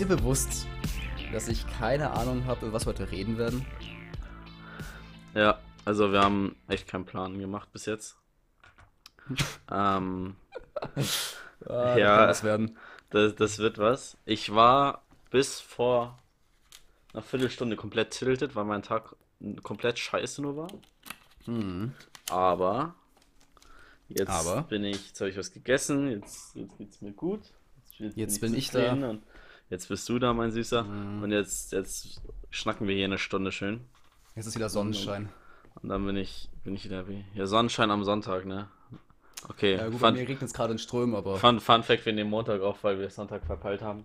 Dir bewusst, dass ich keine Ahnung habe, über was wir heute reden werden? Ja, also wir haben echt keinen Plan gemacht bis jetzt. ähm, Ah, Ja. was werden. das, das wird was. Ich war bis vor einer Viertelstunde komplett tilted, weil mein Tag komplett scheiße nur war. Hm. Aber jetzt Aber? bin ich, jetzt habe ich was gegessen, jetzt, jetzt geht's mir gut. Jetzt bin ich zufrieden da. Jetzt bist du da, mein Süßer. Mhm. Und jetzt, jetzt schnacken wir hier eine Stunde schön. Jetzt ist wieder Sonnenschein. Und dann bin ich, bin ich wieder wie. Ja, Sonnenschein am Sonntag, ne? Okay, Ja, gut, bei Fun, mir regnet es gerade in Strömen, aber. Fun, Fun Fact, wir nehmen Montag auf, weil wir Sonntag verpeilt haben.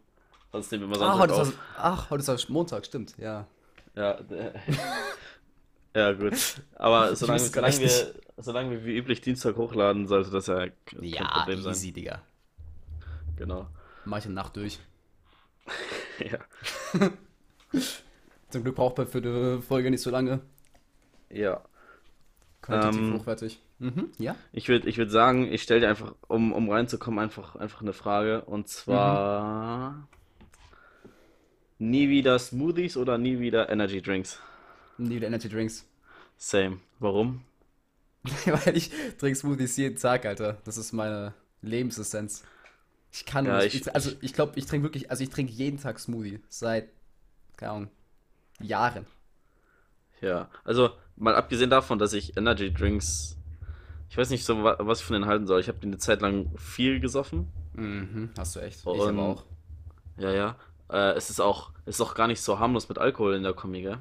Sonst nehmen wir immer Ah, Sonntag heute ist, auf. das, ach, heute ist das Montag, stimmt, ja. Ja, ja, gut. Aber solange, solange, wir, solange wir wie üblich Dienstag hochladen, sollte das ja kein Ja, Problem sein. easy, Digga. Genau. Mach ich eine Nacht durch. Ja. Zum Glück braucht man für die Folge nicht so lange. ja. Qualitativ Ähm, hochwertig. Mhm, ja? Ich würde ich würd sagen, ich stelle dir einfach, um, um reinzukommen, einfach, einfach eine Frage. Und zwar: Nie wieder Smoothies oder nie wieder Energy Drinks? Nie wieder Energy Drinks. Same. Warum? Weil ich trinke Smoothies jeden Tag, Alter. Das ist meine Lebensessenz. Ich kann Ja, nicht. ich- Ich, also ich glaube, ich trinke wirklich, also ich trinke jeden Tag Smoothie. Seit, keine Ahnung, Jahren. Ja, also mal abgesehen davon, dass ich Energy Drinks, ich weiß nicht so, wa- was ich von denen halten soll. Ich habe die eine Zeit lang viel gesoffen. Mhm, hast du echt. Ich Und- aber auch. Ja, ja. Äh, es ist auch, es ist auch gar nicht so harmlos mit Alkohol in der Kombi, gell?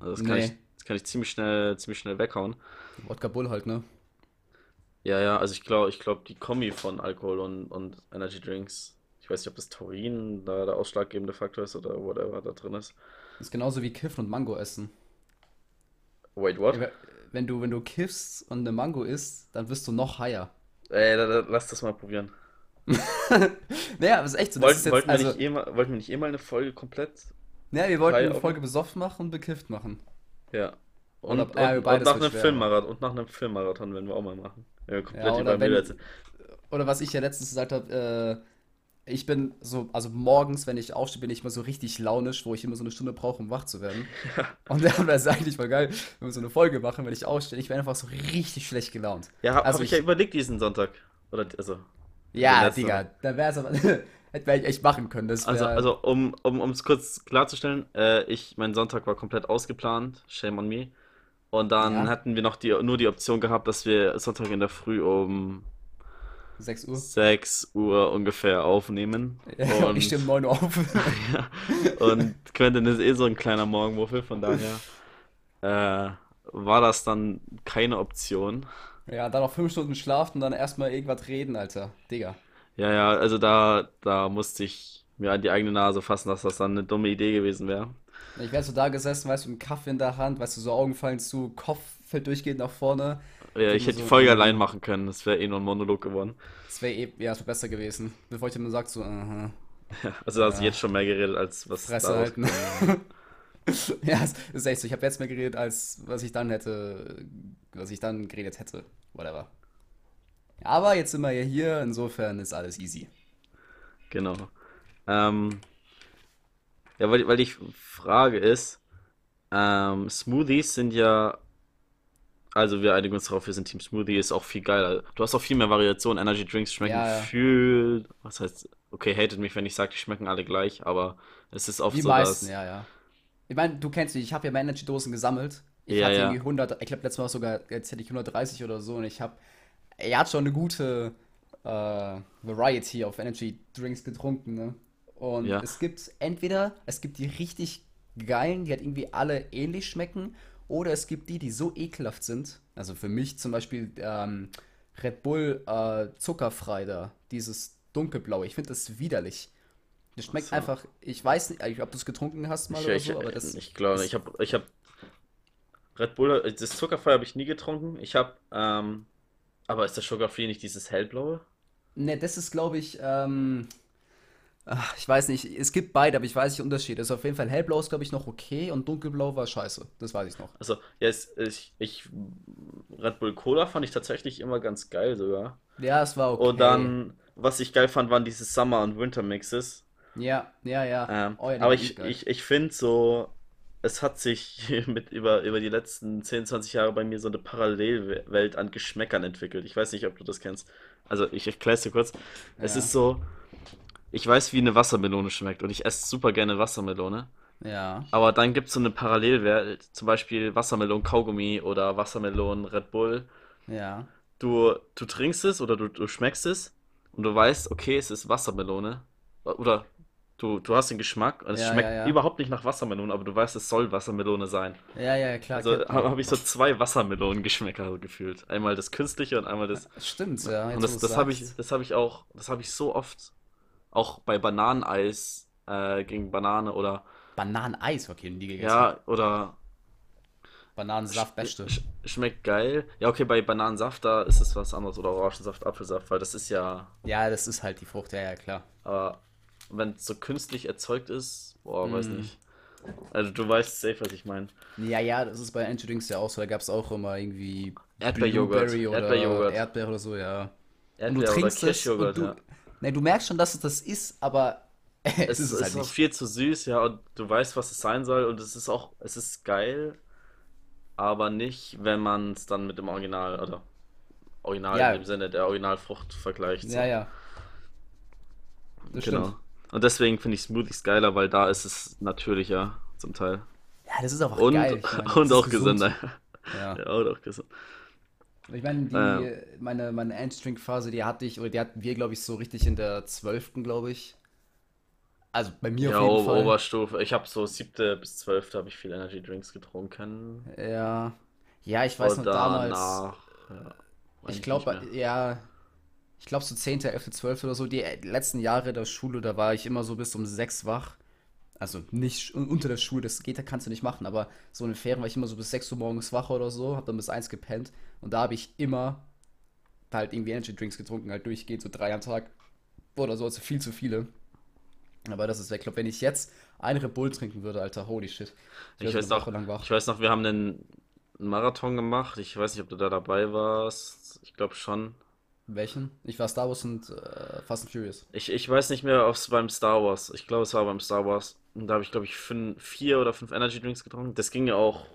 Also das kann Nee. ich, das kann ich ziemlich schnell, ziemlich schnell weghauen. Wodka Bull halt, ne? Ja, ja, also ich glaube, ich glaube, die Kombi von Alkohol und, und Energy Drinks, ich weiß nicht, ob das Taurin da der ausschlaggebende Faktor ist oder whatever da drin ist. ist genauso wie Kiffen und Mango essen. Wait, what? Wenn du, wenn du kiffst und eine Mango isst, dann wirst du noch higher. Ey, da, da, lass das mal probieren. Naja, aber ist echt so. Das Wollten, wollten, wir also, nicht eh mal, wollten wir nicht eh mal eine Folge komplett ja, wir wollten eine Folge besoffen machen und bekifft machen. Ja. Und, und, ja, und beides nach einem Filmmarathon und nach einem Filmmarathon werden wir auch mal machen. Ja, komplett Ja, oder wenn-. Oder was ich ja letztens gesagt habe, äh, ich bin so, also morgens, wenn ich aufstehe, bin ich immer so richtig launisch, wo ich immer so eine Stunde brauche, um wach zu werden. Und dann wäre es eigentlich mal geil, wenn wir so eine Folge machen, wenn ich aufstehe. Ich wäre einfach so richtig schlecht gelaunt. Ja, habe Also hab ich ich- ja überlegt diesen Sonntag. Oder also, Ja, Digga, da wäre es aber, hätte ich echt machen können. Das also, also um um um es kurz klarzustellen, äh, ich mein Sonntag war komplett ausgeplant, shame on me. Und dann Ja. hatten wir noch die nur die Option gehabt, dass wir Sonntag in der Früh um 6 Uhr. 6 Uhr ungefähr aufnehmen. Ja, Und, ich stehe um 9 Uhr auf. ja, und Quentin ist eh so ein kleiner Morgenmuffel, von daher äh, war das dann keine Option. ja, dann noch 5 Stunden schlafen und dann erstmal irgendwas reden, Alter. Digga. Ja, ja, also da, da musste ich mir an die eigene Nase fassen, dass das dann eine dumme Idee gewesen wäre. Ich wäre so da gesessen, weißt du, mit einem Kaffee in der Hand, weißt du, so Augen fallen zu, Kopf fällt durchgehend nach vorne. Ja, ich hätte die so- Folge allein machen können, das wäre eh nur ein Monolog geworden. Das wäre eh, ja, das wäre besser gewesen. Bevor ich dann sag, so, aha, Ja, also da hast du Ja. jetzt schon mehr geredet, als was Fresse daraus halten. ja, es ist echt so. Ich habe jetzt mehr geredet, als was ich dann hätte, was ich dann geredet hätte. Whatever. Aber jetzt sind wir ja hier, insofern ist alles easy. Genau. Ähm, ja, weil, weil die Frage ist, ähm, Smoothies sind ja, also wir einigen uns darauf, wir sind Team Smoothie, ist auch viel geiler. Du hast auch viel mehr Variation, Energy Drinks schmecken Ja, ja. viel, was heißt, okay, hatet mich, wenn ich sage, die schmecken alle gleich, aber es ist oft Die so, meisten, dass, ja, ja. Ich meine, du kennst mich, ich habe ja meine Energy-Dosen gesammelt. Ich Ja, hatte irgendwie 100, ich glaube letztes Mal sogar, jetzt hätte ich 130 oder so und ich habe, er hat schon eine gute äh, Variety auf Energy-Drinks getrunken, ne? Und Ja. es gibt entweder, es gibt die richtig geilen, die halt irgendwie alle ähnlich schmecken, oder es gibt die, die so ekelhaft sind. Also für mich zum Beispiel ähm, Red Bull äh, zuckerfrei da, dieses dunkelblaue. Ich finde das widerlich. Das schmeckt so. einfach, ich weiß nicht, ob du es getrunken hast mal ich, oder ich, so, aber das ich glaube, ich habe, ich habe Red Bull, äh, das Zuckerfrei habe ich nie getrunken, ich habe, ähm, aber ist das Sugar Free nicht dieses hellblaue? Ne, das ist, glaube ich, ähm, ach, ich weiß nicht, es gibt beide, aber ich weiß nicht den Unterschied. Also auf jeden Fall hellblau ist, glaube ich, noch okay und dunkelblau war scheiße. Das weiß ich noch. Also, ja, es, ich, ich, Red Bull Cola fand ich tatsächlich immer ganz geil sogar. Ja, es war okay. Und dann, was ich geil fand, waren diese Summer- und Winter-Mixes. Ja, ja, ja. Ähm, Oh ja, aber ich, ich, ich finde so, es hat sich mit über, über die letzten 10, 20 Jahre bei mir so eine Parallelwelt an Geschmäckern entwickelt. Ich weiß nicht, ob du das kennst. Also ich erkläre es dir kurz. Es Ja, ist so, ich weiß, wie eine Wassermelone schmeckt und ich esse super gerne Wassermelone. ja, Aber dann gibt es so eine Parallelwelt, zum Beispiel Wassermelonen Kaugummi oder Wassermelonen Red Bull. ja. Du, du trinkst es oder du, du schmeckst es und du weißt, okay, es ist Wassermelone. Oder du, du hast den Geschmack und es Ja, ja, schmeckt ja. überhaupt nicht nach Wassermelone, aber du weißt, es soll Wassermelone sein. Ja, ja, klar, Also habe hab ich so zwei Wassermelonengeschmäcker gefühlt. Einmal das künstliche und einmal das. Stimmt, ja, Und das, das habe ich, das habe ich auch, das habe ich so oft. Auch bei Bananeneis äh, gegen Banane oder Bananeneis, okay, nie gegessen. ja, oder Bananensaft, beste. sch schmeckt geil. Ja, okay, bei Bananensaft, da ist es was anderes. Oder Orangensaft, Apfelsaft, weil das ist ja. Ja, das ist halt die Frucht, ja, ja, klar. Aber wenn es so künstlich erzeugt ist, boah, weiß Mm. nicht. Also du weißt safe, was ich meine. Ja, ja, das ist bei Energy Drinks ja auch so. Da gab es auch immer irgendwie Erdbeerjoghurt. Erdbeerjoghurt. Erdbeere oder so, ja. Und du Erdbeer- oder trinkst es und du. ja. Ne, du merkst schon, dass es das ist, aber es ist es halt ist auch nicht. viel zu süß, ja, und du weißt, was es sein soll, und es ist auch, es ist geil, aber nicht, wenn man es dann mit dem Original, oder Original in Ja, dem Sinne der Originalfrucht vergleicht, ja, so. ja, das Genau. stimmt. Und deswegen finde ich Smoothies geiler, weil da ist es natürlicher, zum Teil. Ja, das ist einfach Und, geil. Meine, und auch gesund. gesünder. Ja. Ja, und auch gesund. Ich meine, Ähm, die, meine, meine Endstring-Phase, die hatte ich, oder die hatten wir, glaube ich, so richtig in der zwölften, glaube ich. Also bei mir ja, auf jeden Fall. Oberstufe. Ich habe so siebte bis zwölfte habe ich viel Energy Drinks getrunken. Ja. Ja, ich weiß noch damals, ja, ich glaube, ja, ich glaube so 10., 11., 12. oder so, die äh, letzten Jahre der Schule, da war ich immer so bis um 6 wach. Also nicht unter der Schule, das geht, da kannst du nicht machen, aber so in den Ferien war ich immer so bis 6 Uhr morgens wach oder so, hab dann bis eins gepennt und da habe ich immer halt irgendwie Energy Drinks getrunken, halt durchgehend, so drei am Tag oder so, also viel zu viele. Aber das ist weg. Ich glaube, wenn ich jetzt einen Red Bull trinken würde, Alter, holy shit. Ich Ich weiß eine noch, ich weiß noch, wir haben einen Marathon gemacht. Ich weiß nicht, ob du da dabei warst. Ich glaube schon. Welchen? Ich war Star Wars und äh, Fast and Furious. Ich, ich weiß nicht mehr, ob es beim Star Wars. Ich glaube, es war beim Star Wars. Und da habe ich, glaube ich, fünf, vier oder fünf Energy Drinks getrunken. Das ging ja auch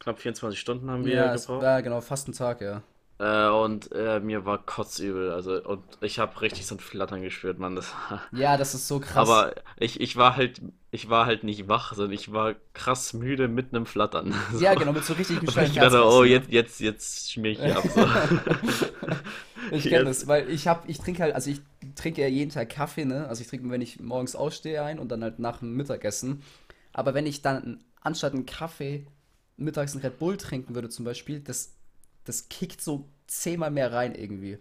knapp 24 Stunden haben wir Ja, gebraucht. war genau fast ein Tag, ja. Äh, und äh, mir war kotzübel. Also, und ich habe richtig so ein Flattern gespürt, Mann. Das Ja, das ist so krass. Aber ich, ich war halt, ich war halt nicht wach, sondern ich war krass müde mit einem Flattern. So. Ja, genau, mit so richtig ich dachte, oh, jetzt, jetzt, jetzt schmier ich hier ab. So. Ich kenne das, weil ich hab, ich trinke halt, also ich trinke ja jeden Tag Kaffee, ne? Also ich trinke, wenn ich morgens ausstehe, ein und dann halt nach dem Mittagessen. Aber wenn ich dann anstatt einen Kaffee mittags einen Red Bull trinken würde zum Beispiel, das, das kickt so zehnmal mehr rein irgendwie.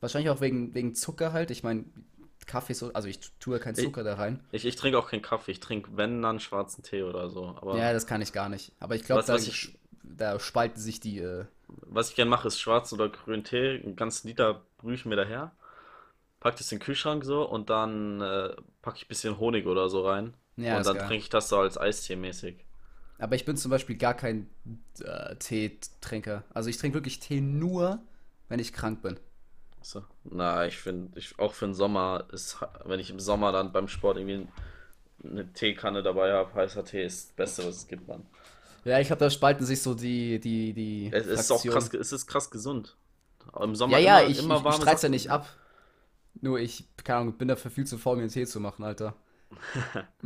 Wahrscheinlich auch wegen, wegen Zucker halt. Ich meine, Kaffee ist so, also ich tue ja keinen Ich, Zucker da rein. ich, ich trinke auch keinen Kaffee. Ich trinke, wenn, dann schwarzen Tee oder so. Aber Ja, das kann ich gar nicht. Aber ich glaube, da, ich, da spalten sich die, äh, was ich gerne mache, ist schwarz oder grün Tee. Einen ganzen Liter brühe ich mir daher. Pack das in den Kühlschrank so und dann äh, packe ich ein bisschen Honig oder so rein. ja, Und dann geil. trinke ich das so als Eistee mäßig. Aber ich bin zum Beispiel gar kein äh, Teetrinker. Also ich trinke wirklich Tee nur, wenn ich krank bin. So. Na, ich finde, ich, auch für den Sommer ist, wenn ich im Sommer dann beim Sport irgendwie eine Teekanne dabei habe, heißer Tee ist das Beste, was es gibt, Mann. Ja, ich glaube, da spalten sich so die, die, die Es, ist auch krass, es ist krass gesund. Im Ja, Sommer ja, immer, ich, immer ich, ich streit's ja nicht ab. Nur ich, keine Ahnung, bin dafür viel zu faul, mir einen Tee zu machen, Alter.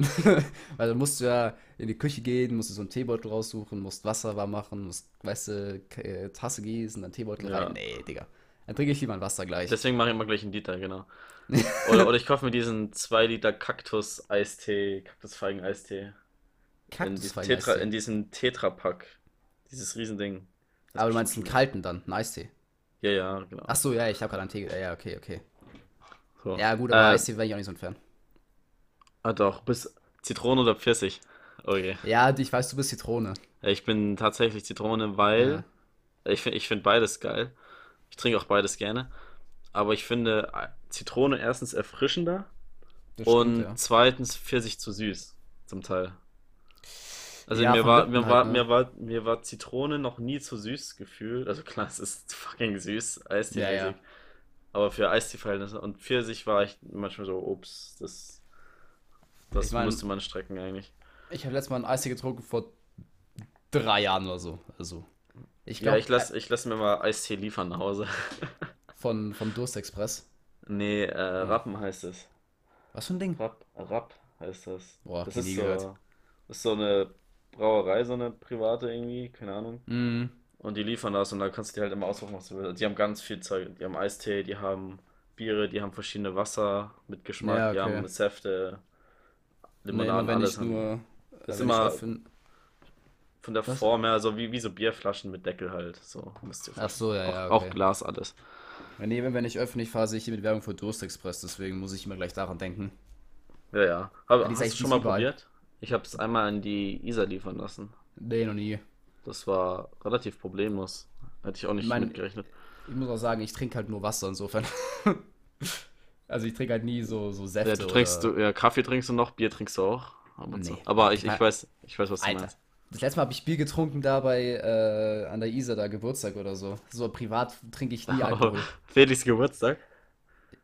Weil dann musst du ja in die Küche gehen, musst du so einen Teebeutel raussuchen, musst Wasser warm machen, musst, weißt du, äh, Tasse gießen, dann Teebeutel rein. Ja. Nee, Digga. Dann trinke ich lieber ein Wasser gleich. Deswegen mache ich immer gleich einen Liter, genau. Oder, oder ich kaufe mir diesen 2 Liter Kaktus-Eistee, Kaktusfeigen-Eistee. In diesem Tetra, Kaktusfeigen-Eistee. in diesem Tetra-Pack. Dieses Riesending. Das Aber du meinst einen kalten dann, einen Eistee. Ja, ja, genau. Ach so, ja, ich habe gerade einen Tee. Ja, ja, okay, okay. So. Ja, gut, aber Äh, Eistee wäre ich auch nicht so ein Fan. Ah doch, bis Zitrone oder Pfirsich. Okay. Ja, ich weiß, du bist Zitrone. Ich bin tatsächlich Zitrone, weil Ja. ich finde ich find beides geil. Ich trinke auch beides gerne. Aber ich finde äh, Zitrone erstens erfrischender stimmt, und ja. zweitens Pfirsich zu süß. Zum Teil. Also Ja, mir war, mir halt, war, ne? mir war, mir war Zitrone noch nie zu süß gefühlt. Also klar, es ist fucking süß, Ja, ja. Eistee-mäßig. Aber für Eistee-Verhältnisse. Und Pfirsich war ich manchmal so, ups, das Das Ich mein- müsste man strecken eigentlich. Ich habe letztes Mal einen Eistee getrunken vor drei Jahren oder so. Also, ich Ja, glaube, ich lasse ich lass mir mal Eistee liefern nach Hause. von, von Durstexpress. Nee, äh, Rappen heißt es. Was für ein Ding? Rapp, Rapp heißt das. Boah, das nie ist gehört. so, das ist so eine Brauerei, so eine private irgendwie, keine Ahnung. Mm, Und die liefern das und da kannst du dir halt immer aussuchen, was du willst. Die haben ganz viel Zeug. Die haben Eistee, die haben Biere, die haben verschiedene Wasser mit Geschmack, Ja, die okay. haben Säfte, Limonaden, immer wenn alles. ich nur. Das ist wenn ich immer- Von der Was? Form her, so wie, wie so Bierflaschen mit Deckel halt. So, müsst ihr Ach so, ja, auch, ja, auch okay. Glas, alles. Nee, wenn ich öffentlich fahre, sehe ich hier mit Werbung für Durstexpress, deswegen muss ich immer gleich daran denken. Ja, ja. Hab, ist hast du schon mal überall. probiert? Ich habe es einmal an die Isar liefern lassen. Nee, noch nie. Das war relativ problemlos. Hätte ich auch nicht Mein- mitgerechnet. Ich muss auch sagen, ich trinke halt nur Wasser insofern. also ich trinke halt nie so, so Säfte Ja, du trinkst, oder... du, ja, Kaffee trinkst du noch, Bier trinkst du auch. Nee. Aber ich, ich weiß, ich weiß, was du Alter. meinst. Das letzte Mal habe ich Bier getrunken da bei äh, an der Isar, da Geburtstag oder so. So privat trinke ich nie Alkohol. Felix Geburtstag.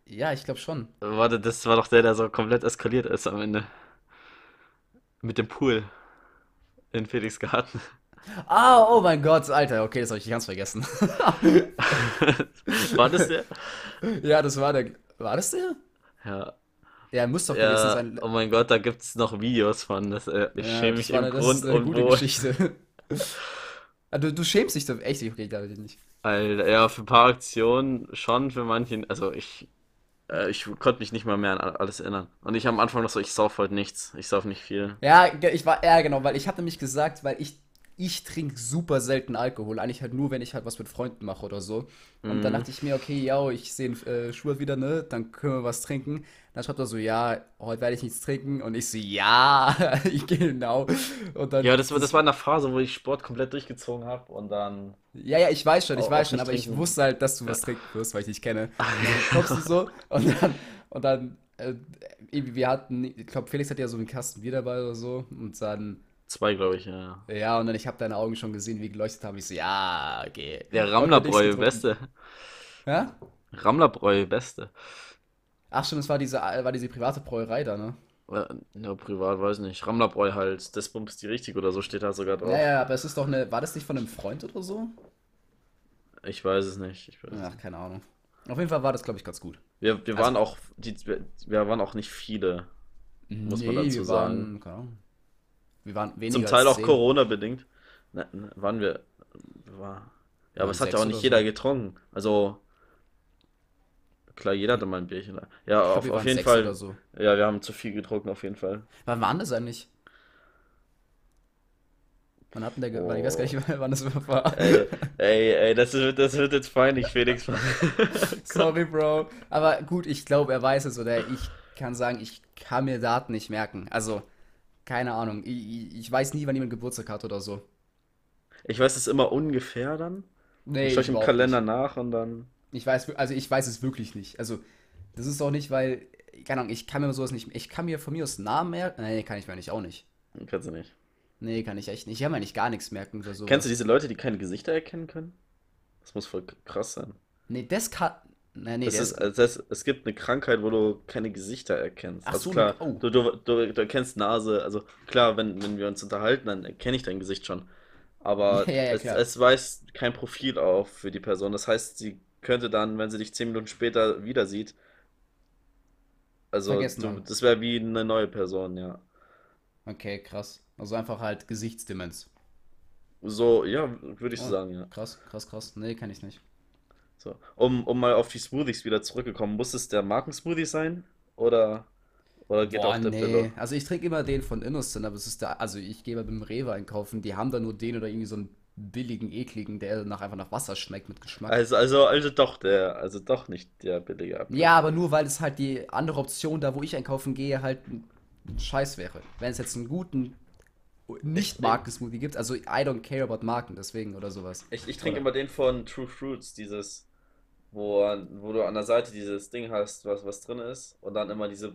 Ja, ich glaube schon. Warte, das war doch der, der so komplett eskaliert ist am Ende. Mit dem Pool. In Felix Garten. Ah, oh mein Gott, Alter, okay, das habe ich ganz vergessen. War das der? ja, das war der. War das der? Ja. Ja, muss doch gewesen Ja, sein. oh mein Gott, da gibt's noch Videos von. Das, äh, ich Ja, schäme das mich im eine- das Grund ist eine und gute. Geschichte. Ah, du, du schämst dich doch echt, okay, glaube ich nicht. Alter, ja, für ein paar Aktionen schon, für manchen. Also ich, äh, ich konnte mich nicht mal mehr an alles erinnern. Und ich am Anfang noch so, ich sauf heute nichts. Ich sauf nicht viel. Ja, ich war, ja genau, weil ich habe nämlich gesagt, weil ich, ich trinke super selten Alkohol. Eigentlich halt nur, wenn ich halt was mit Freunden mache oder so. Und dann Mhm. dachte ich mir, okay, ja, ich sehe äh, Schubert wieder, ne? Dann können wir was trinken. Dann schreibt er so, ja, heute werde ich nichts trinken. Und ich so, ja, ich gehe genau. Und dann, Ja, das war, das war in der Phase, wo ich Sport komplett durchgezogen habe und dann. Ja, ja, ich weiß schon, ich weiß schon, aber ich trinken. wusste halt, dass du was trinken wirst, weil ich dich kenne. Und dann kommst du so und dann, und dann, äh, wir hatten, ich glaube, Felix hat ja so einen Kasten Bier dabei oder so. Und dann, Zwei, glaube ich, ja. ja, und dann, ich habe deine Augen schon gesehen, wie geleuchtet haben. Ich so, ja, okay. Der getrunken. beste. Ja? Rammlerbräu, beste. Ach stimmt, es war diese, war diese private Brauerei da, ne? Ja, privat, weiß nicht. Rammlerbräu halt, das bumst die richtig oder so steht da sogar drauf. Ja, ja, aber es ist doch eine, war das nicht von einem Freund oder so? Ich weiß es nicht. Ich weiß Ach, keine Ahnung. Auf jeden Fall war das, glaube ich, ganz gut. Wir, wir Also- waren auch, die, wir, waren auch nicht viele. Muss man dazu wir sagen. waren, keine Ahnung. Wir waren weniger Zum Teil auch. Corona-bedingt. Ne, ne, waren wir. War, ja, aber waren es hat ja auch nicht jeder so. getrunken. Also. Klar, jeder hatte mal ein Bierchen. Ja, glaub, auf, auf waren jeden Fall. so. Ja, wir haben zu viel getrunken, auf jeden Fall. Wann war das eigentlich? Wann hatten der, weil ich weiß gar nicht, wann das war. Ey, ey, ey, das wird, das wird jetzt peinlich, Felix. Sorry, Bro. Aber gut, ich glaube, er weiß es oder ich kann sagen, ich kann mir Daten nicht merken. Also, keine Ahnung. Ich, ich- ich weiß nie, wann jemand Geburtstag hat oder so. Ich weiß es immer ungefähr dann. Nee, ich schaue im überhaupt Kalender Nicht. nach und dann. Ich weiß, also ich weiß es wirklich nicht. Also, das ist auch nicht, weil, keine Ahnung, ich kann mir sowas nicht, ich kann mir von mir aus Namen merken. Nee, kann ich mir nicht, auch nicht. Kannst du nicht. Nee, kann ich echt nicht. Ich kann mir nicht gar nichts merken oder so. Kennst du diese Leute, die keine Gesichter erkennen können? Das muss voll krass sein. Nee, das kann. Nee, nee, Das ist, also das, es gibt eine Krankheit, wo du keine Gesichter erkennst. Ach Also so, klar, oh. du, du, du, du erkennst Nase, also klar, wenn, wenn wir uns unterhalten, dann erkenne ich dein Gesicht schon. Aber Ja, ja, es, es weist kein Profil auf für die Person. Das heißt, sie könnte dann, wenn sie dich zehn Minuten später wieder sieht, also das wäre wie eine neue Person, ja. Okay, krass. Also einfach halt Gesichtsdemenz. So, ja, würde ich so Ah. sagen, ja. Krass, krass, krass. Nee, kann ich nicht. So. Um, um mal auf die Smoothies wieder zurückgekommen, muss es der Markensmoothie sein? Oder, oder geht Boah, auch der nee. Billo? Also ich trinke immer den von Innocent, aber es ist der, also ich gehe mal beim Rewe einkaufen, die haben da nur den oder irgendwie so einen billigen, ekligen, der nach einfach nach Wasser schmeckt mit Geschmack. Also, also, also doch der, also doch nicht der billige Apfel. Ja, aber nur weil es halt die andere Option, da wo ich einkaufen gehe, halt ein Scheiß wäre. Wenn es jetzt einen guten Nicht-Marken-Smoothie gibt, also I don't care about Marken, deswegen oder sowas. Ich, ich trinke immer den von True Fruits, dieses, wo, wo du an der Seite dieses Ding hast, was, was drin ist, und dann immer diese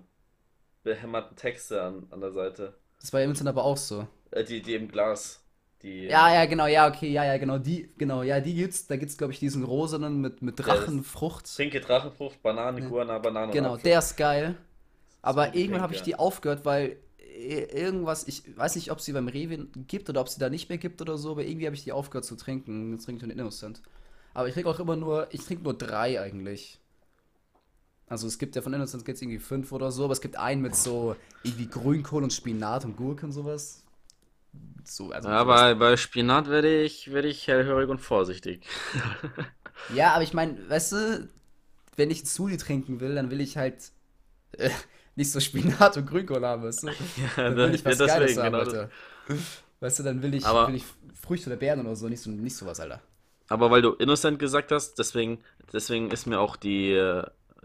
behämmerten Texte an, an der Seite. Das war ja Innocent aber auch so. Äh, die, die im Glas. Die, Ja, ja, genau, ja, okay, ja, ja, genau, die, genau, ja, die gibt's, da gibt's, glaube ich, diesen rosenen mit, mit Drachenfrucht. Pinke Drachenfrucht, Banane, Ja. Guana, Banane Genau, der ist geil. Aber irgendwann habe ich ja. die aufgehört, weil i- irgendwas, ich weiß nicht, ob sie beim Rewe gibt oder ob sie da nicht mehr gibt oder so, aber irgendwie habe ich die aufgehört zu trinken. Jetzt trinke ich nur den Innocent. Aber ich trinke auch immer nur, ich trinke nur drei eigentlich. Also es gibt ja von Innocent gibt es irgendwie fünf oder so, aber es gibt einen mit so irgendwie Grünkohl und Spinat und Gurke und sowas. So, also Ja, bei, bei Spinat werde ich, werde ich hellhörig und vorsichtig. Ja, aber ich meine, weißt du, wenn ich einen Smoothie trinken will, dann will ich halt äh, nicht so Spinat und Grünkohl haben, weißt du? Ja, Dann da- will ich ja, was Geiles deswegen, haben, genau. Alter. Weißt du, dann will ich, Aber, will ich Früchte oder Beeren oder so, nicht so, nicht sowas, Alter. Aber weil du Innocent gesagt hast, deswegen, deswegen ist mir auch die, äh,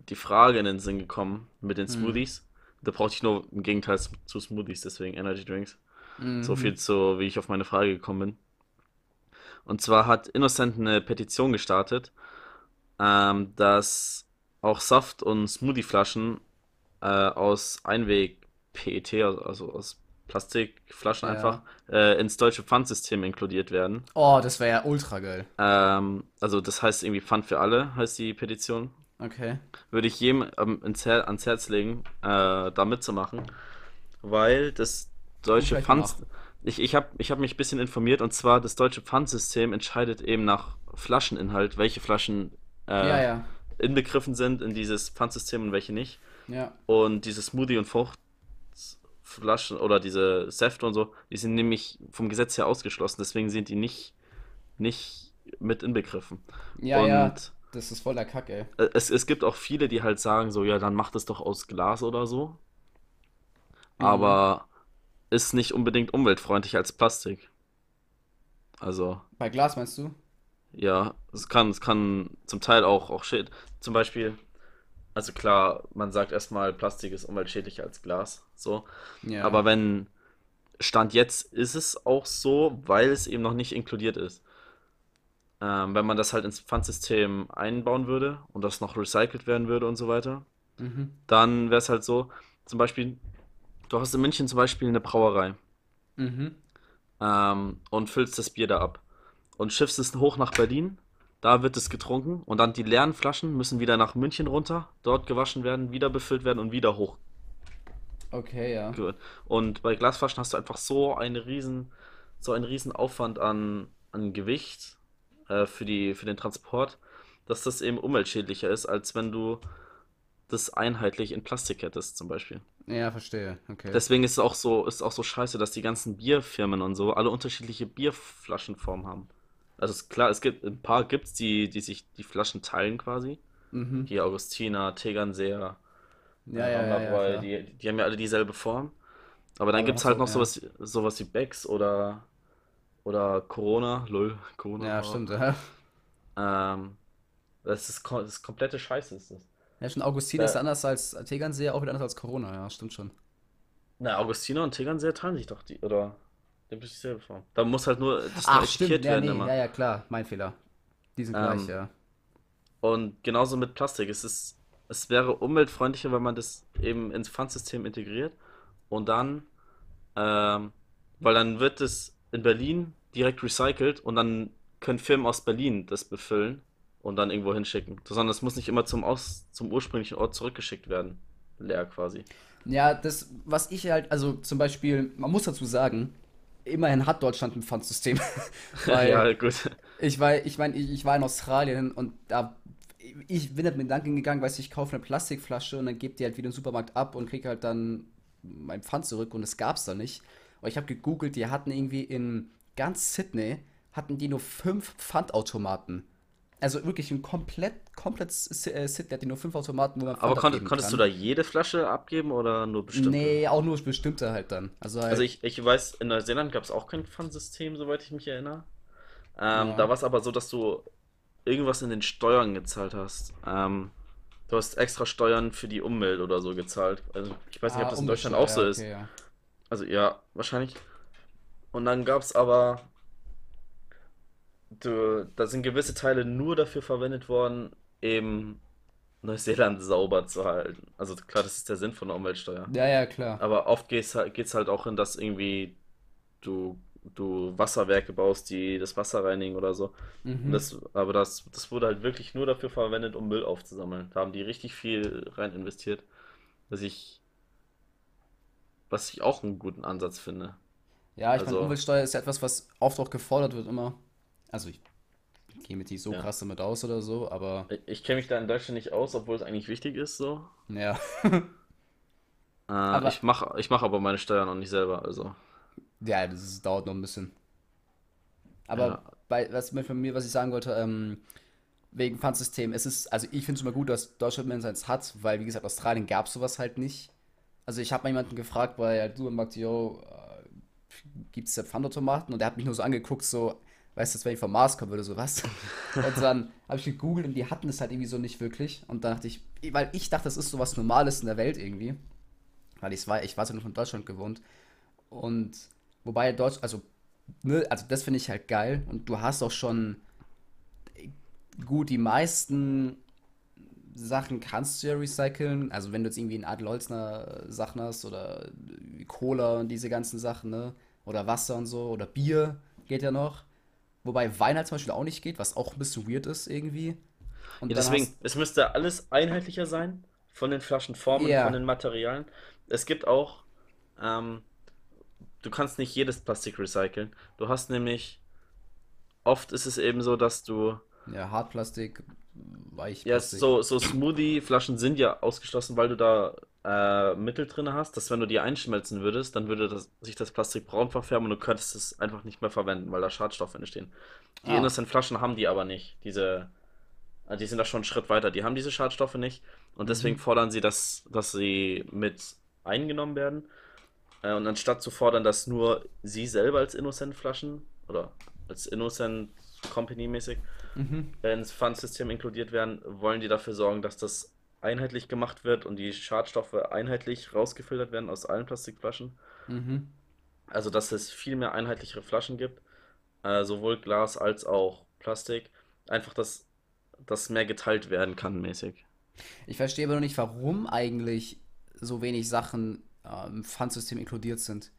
die Frage in den Sinn gekommen mit den Hm. Smoothies. Da brauchte ich nur im Gegenteil zu Smoothies, deswegen Energy Drinks. So Mhm. viel zu, wie ich auf meine Frage gekommen bin. Und zwar hat Innocent eine Petition gestartet, ähm, dass auch Saft- und Smoothie-Flaschen äh, aus Einweg-PET, also also aus Plastikflaschen einfach, Ja. äh, ins deutsche Pfandsystem inkludiert werden. Oh, das wäre ja ultra geil. Ähm, also das heißt irgendwie Pfand für alle, heißt die Petition. Okay. Würde ich jedem ähm, Her ans Herz legen, äh, da mitzumachen, weil das deutsche Pfand... Ich, ich habe ich hab mich ein bisschen informiert und zwar das deutsche Pfandsystem entscheidet eben nach Flascheninhalt, welche Flaschen Ja, äh, ja. inbegriffen sind in dieses Pfandsystem und welche nicht. Ja. Und diese Smoothie- und Fruchtflaschen oder diese Säfte und so, die sind nämlich vom Gesetz her ausgeschlossen, deswegen sind die nicht, nicht mit inbegriffen. Ja, ja. Und Das ist voller Kack, ey. äh, es, es gibt auch viele, die halt sagen, so, ja, dann macht es doch aus Glas oder so. Mhm. Aber ist nicht unbedingt umweltfreundlich als Plastik. Also, Bei Glas meinst du? ja, es kann, es kann zum Teil auch, auch shit. Zum Beispiel, also klar, man sagt erstmal, Plastik ist umweltschädlicher als Glas, so. Ja. Aber wenn Stand jetzt ist es auch so, weil es eben noch nicht inkludiert ist. Ähm, wenn man das halt ins Pfandsystem einbauen würde und das noch recycelt werden würde und so weiter, Mhm. dann wäre es halt so, zum Beispiel, du hast in München zum Beispiel eine Brauerei Mhm. ähm, und füllst das Bier da ab und schiffst es hoch nach Berlin, da wird es getrunken und dann die leeren Flaschen müssen wieder nach München runter, dort gewaschen werden, wieder befüllt werden und wieder hoch. Okay, ja. Und bei Glasflaschen hast du einfach so eine riesen, so einen riesen Aufwand an, an Gewicht äh, für die, für den Transport, dass das eben umweltschädlicher ist, als wenn du das einheitlich in Plastik hättest, zum Beispiel. Ja, verstehe. Okay. Deswegen ist es auch so, ist auch so scheiße, dass die ganzen Bierfirmen und so alle unterschiedliche Bierflaschenformen haben. Also ist klar, es gibt ein paar gibt's, die, die sich die Flaschen teilen quasi. Mhm. Hier Augustiner, Tegernseer, Ja, ja, ja, ja, die, die haben ja alle dieselbe Form. Aber dann gibt es halt noch ja. sowas, sowas wie Becks oder, oder Corona, lol, Corona. Ja, stimmt. Ja, Ähm, das ist, das ist komplette Scheiße, ist das. ja schon Augustin ist Äh, anders als Tegernseer, auch wieder anders als Corona. Ja, stimmt schon. na, Augustiner und Tegernseer teilen sich doch die, oder? Die haben dieselbe Form. Da muss halt nur, das Ach, stimmt. Ja, werden nee, immer. ja, ja, klar. Mein Fehler. Die sind gleich, Ähm, ja. Und genauso mit Plastik. Es ist, es wäre umweltfreundlicher, wenn man das eben ins Pfandsystem integriert und dann, ähm, weil dann wird es in Berlin direkt recycelt und dann können Firmen aus Berlin das befüllen und dann irgendwo hinschicken. Sondern es muss nicht immer zum, aus, zum ursprünglichen Ort zurückgeschickt werden. Leer quasi. Ja, das, was ich halt, also zum Beispiel, man muss dazu sagen, immerhin hat Deutschland ein Pfandsystem. Ja, gut. ich war, ich meine, ich, ich war in Australien und da, ich bin halt mit Gedanken gegangen, weißt du, ich kaufe eine Plastikflasche und dann gebe die halt wieder im Supermarkt ab und kriege halt dann mein Pfand zurück und das gab's da nicht. Und ich habe gegoogelt, die hatten irgendwie in ganz Sydney, hatten die nur fünf Pfandautomaten. Also wirklich ein komplett, komplett äh, Sydney hat die nur fünf Automaten, wo man Aber abgeben konntest du kann. da jede Flasche abgeben oder nur bestimmte? Nee, auch nur bestimmte halt dann. Also Also halt, ich, ich weiß, in Neuseeland gab es auch kein Pfandsystem, soweit ich mich erinnere. Ähm, Ja. da war es aber so, dass du irgendwas in den Steuern gezahlt hast. Ähm, du hast extra Steuern für die Umwelt oder so gezahlt. Also ich weiß nicht, ob ah, das in Deutschland auch so Umsatzsteuer, ist. okay, ja. Also ja, wahrscheinlich. Und dann gab es aber, du, da sind gewisse Teile nur dafür verwendet worden, eben Neuseeland sauber zu halten. Also klar, das ist der Sinn von der Umweltsteuer. Ja, ja, klar. Aber oft geht's halt, geht's halt auch in, dass irgendwie du, du Wasserwerke baust, die das Wasser reinigen oder so. Mhm. das, aber das, das wurde halt wirklich nur dafür verwendet, um Müll aufzusammeln. Da haben die richtig viel rein investiert. Was ich was ich auch einen guten Ansatz finde. Ja, ich meine, Also, Umweltsteuer ist ja etwas, was oft auch gefordert wird immer. Also ich gehe mit nicht so ja. krass damit aus oder so, aber Ich, kenne mich da in Deutschland nicht aus, obwohl es eigentlich wichtig ist, so. ja. Äh, Aber ich mache ich mach aber meine Steuern auch nicht selber, also. ja, das ist, dauert noch ein bisschen. Aber Ja, bei was von mir, was ich sagen wollte, ähm, wegen Pfandsystem, es ist, also ich finde es immer gut, dass Deutschland mehr eins hat, weil wie gesagt, Australien gab sowas halt nicht. Also ich habe mal jemanden gefragt, weil er du meinte, yo, äh, gibt es da Pfandautomaten? Und der hat mich nur so angeguckt, so, weißt du, wenn ich vom Mars kommen würde, so was. Und dann habe ich gegoogelt und die hatten es halt irgendwie so nicht wirklich. Und dann dachte ich, weil ich dachte, das ist so was Normales in der Welt irgendwie. Weil ich war, ich war so nur von Deutschland gewohnt. Und wobei Deutsch, also, ne, also das finde ich halt geil. Und du hast auch schon gut, die meisten Sachen kannst du ja recyceln. Also wenn du jetzt irgendwie einen Adel Holzner Sachen hast oder Cola und diese ganzen Sachen, ne? Oder Wasser und so, oder Bier geht ja noch. Wobei Wein halt zum Beispiel auch nicht geht, was auch ein bisschen weird ist irgendwie. Ja, Und dann deswegen, es müsste alles einheitlicher sein, von den Flaschenformen, von ja, den Materialien. Es gibt auch, ähm, du kannst nicht jedes Plastik recyceln. Du hast nämlich, oft ist es eben so, dass du, ja, Hartplastik, ja, Weichplastik. so, so Smoothie-Flaschen sind ja ausgeschlossen, weil du da äh, Mittel drin hast, dass wenn du die einschmelzen würdest, dann würde das, sich das Plastik braun verfärben und du könntest es einfach nicht mehr verwenden, weil da Schadstoffe entstehen. Die Ah, Innocent-Flaschen haben die aber nicht, diese. Also die sind da schon einen Schritt weiter. Die haben diese Schadstoffe nicht und deswegen mhm, fordern sie, dass, dass sie mit eingenommen werden. Äh, und anstatt zu fordern, dass nur sie selber als Innocent-Flaschen oder als Innocent Company-mäßig mhm, äh, ins Pfandsystem inkludiert werden, wollen die dafür sorgen, dass das einheitlich gemacht wird und die Schadstoffe einheitlich rausgefiltert werden aus allen Plastikflaschen. mhm. Also dass es viel mehr einheitlichere Flaschen gibt, äh, sowohl Glas als auch Plastik. Einfach, dass das mehr geteilt werden kann, mäßig. Ich verstehe aber noch nicht, warum eigentlich so wenig Sachen äh, im Pfandsystem inkludiert sind.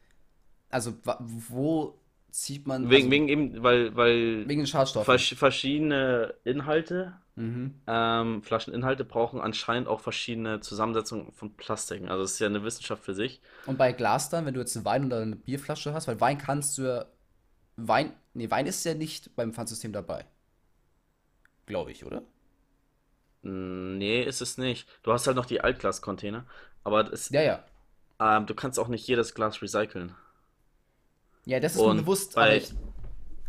Also, wo zieht man, Wegen, also wegen eben, weil, weil wegen den Schadstoffen. vers verschiedene Inhalte, Mhm. ähm, Flascheninhalte brauchen anscheinend auch verschiedene Zusammensetzungen von Plastiken. Also es ist ja eine Wissenschaft für sich. Und bei Glas dann, wenn du jetzt einen Wein oder eine Bierflasche hast, weil Wein kannst du ja, Wein, nee, Wein ist ja nicht beim Pfandsystem dabei, glaube ich, oder? Mm, Nee, ist es nicht. Du hast halt noch die Altglas-Container, aber es, Ja, ja. ähm, du kannst auch nicht jedes Glas recyceln. Ja, das ist mir Und bewusst, aber bei, ich,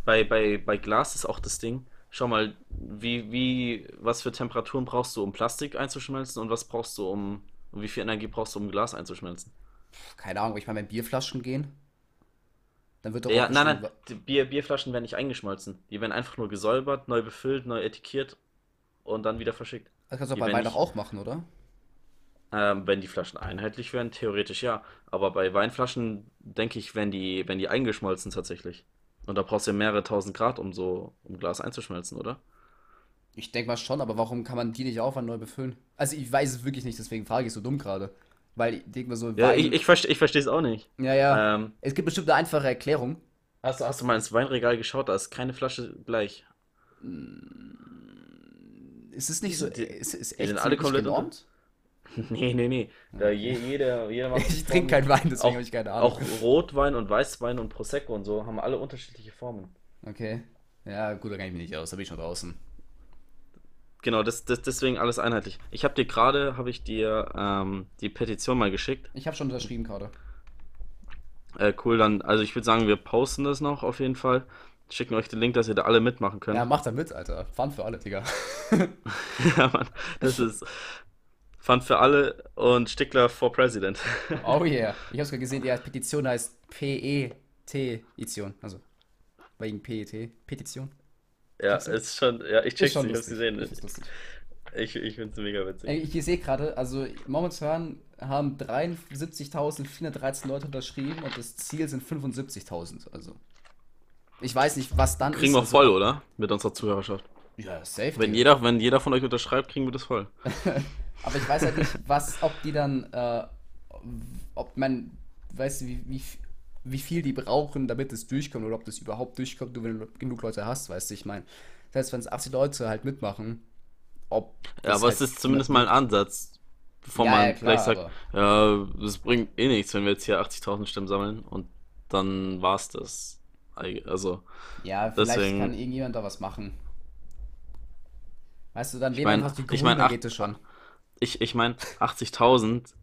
bei, bei, bei Glas ist auch das Ding. Schau mal, wie, wie, was für Temperaturen brauchst du, um Plastik einzuschmelzen und was brauchst du, um, und wie viel Energie brauchst du, um Glas einzuschmelzen? keine Ahnung, ich meine, wenn Bierflaschen gehen, dann wird doch auch Ja, nein, nein, Bier, Bierflaschen werden nicht eingeschmolzen. Die werden einfach nur gesäubert, neu befüllt, neu etikettiert und dann wieder verschickt. das kannst du doch bei Wein nicht, auch machen, oder? Ähm, wenn die Flaschen einheitlich wären, theoretisch ja. Aber bei Weinflaschen, denke ich, werden die, werden die eingeschmolzen tatsächlich. Und da brauchst du ja mehrere tausend Grad, um so, um Glas einzuschmelzen, oder? Ich denke mal schon, aber warum kann man die nicht auch neu befüllen? Also ich weiß es wirklich nicht, deswegen frage ich so dumm gerade. Weil ich denke mir so, Ja, ich, Wein, ich, verste, ich verstehe es auch nicht. ja, ja, Ähm, es gibt bestimmt eine einfache Erklärung. hast, du- hast du mal ins Weinregal geschaut? Da ist keine Flasche gleich. Ist es nicht so, sind, die, ist, ist die sind echt alle komplett genormt? Nee, nee, nee. Da je, jeder, jeder macht Ich trinke keinen Wein, deswegen habe ich keine Ahnung. auch Rotwein und Weißwein und Prosecco und so haben alle unterschiedliche Formen. Okay. Ja, gut, da kann ich mich nicht aus, da bin ich schon draußen. Genau, das, das, deswegen alles einheitlich. Ich habe dir gerade, habe ich dir ähm, die Petition mal geschickt. Ich habe schon unterschrieben gerade. Äh, cool, dann, also ich würde sagen, wir posten das noch auf jeden Fall. Schicken euch den Link, dass ihr da alle mitmachen Ja, könnt. mach da mit, Alter. Fun für alle, Digga. Ja, Mann, das ist Fun für alle und Stickler for President. Oh yeah. Ich habe sogar gesehen, die Petition heißt PET-Edition. Also, wegen PET. Petition. Ja, ist schon, ja, ich check's, schon ich hab's gesehen. Ich. Ich, ich find's mega witzig. Ey, Ich sehe gerade, also momentan haben 73.413 Leute unterschrieben und das Ziel sind 75.000. Also, ich weiß nicht, was dann Kriegen ist. wir Also, voll, oder? Mit unserer Zuhörerschaft. ja, safe, Wenn jeder, wenn jeder von euch unterschreibt, kriegen wir das voll. Aber ich weiß halt nicht, was, ob die dann, äh, ob man, weißt du, wie, wie, wie viel die brauchen, damit es durchkommt oder ob das überhaupt durchkommt, nur wenn du genug Leute hast, weißt du, ich meine. Das heißt, wenn es 80 Leute halt mitmachen, ob Ja, aber es halt ist zumindest mal ein Ansatz. bevor Ja, man ja, gleich klar, sagt, aber. ja, das bringt eh nichts, wenn wir jetzt hier 80.000 Stimmen sammeln und dann war's das. Also, Ja, vielleicht deswegen, kann irgendjemand da was machen. Weißt du, dann ich wählen meine, einfach die ich Grünen, meine, dann geht es schon. Ich, ich mein, 80.000,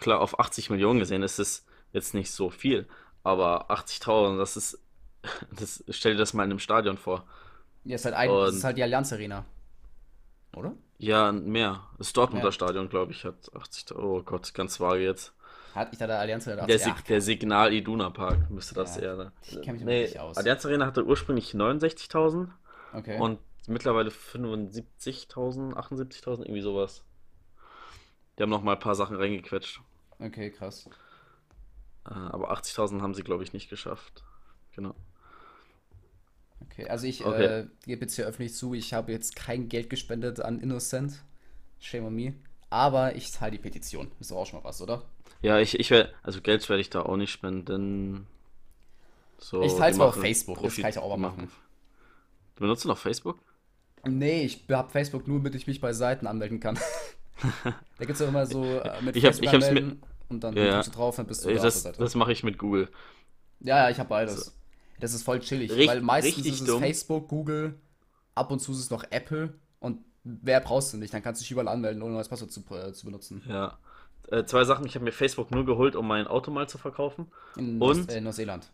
klar, auf 80 Millionen gesehen ist es jetzt nicht so viel, aber 80.000, das ist, das, stell dir das mal in einem Stadion vor. Ja, ist halt ein, das ist Und halt die Allianz Arena, oder? ja, mehr. Das Dortmunder Ja. Stadion, glaube ich, hat 80.000. Oh Gott, ganz vage jetzt. Hat ich da der Allianz oder Der, der Sig der Signal Iduna Park müsste das Ja, eher. sein. ich kenne mich Nee, nicht aus. Allianz Arena hatte ursprünglich 69.000 Okay. und mittlerweile 75.000, 78.000, irgendwie sowas. Die haben noch mal ein paar Sachen reingequetscht. Okay, krass. Äh, aber 80.000 haben sie, glaube ich, nicht geschafft. Genau. Okay, also ich Okay. äh, gebe jetzt hier öffentlich zu, ich habe jetzt kein Geld gespendet an Innocent. Shame on me. Aber ich zahle die Petition. Ist doch auch schon mal was, oder? Ja, ich, ich werde, also Geld werde ich da auch nicht spenden. So, Ich teile die zwar auf Facebook, das Profit, kann ich auch mal machen. Du benutzt noch Facebook? Nee, ich habe Facebook nur, damit ich mich bei Seiten anmelden kann. Da gibt es ja immer so äh, mit Ich hab, Facebook ich anmelden und dann ja, ja. du drauf, dann bist du Äh, da Das, das mache ich mit Google. Ja, ja, ich habe So. beides. Das ist voll chillig, Richt, weil meistens ist es dumm. Facebook, Google, ab und zu ist es noch Apple und wer brauchst du nicht? Dann kannst du dich überall anmelden, ohne ein neues Passwort zu, äh, zu benutzen. Ja. Äh, zwei Sachen. Ich habe mir Facebook nur geholt, um mein Auto mal zu verkaufen. In, Und, äh, Neuseeland.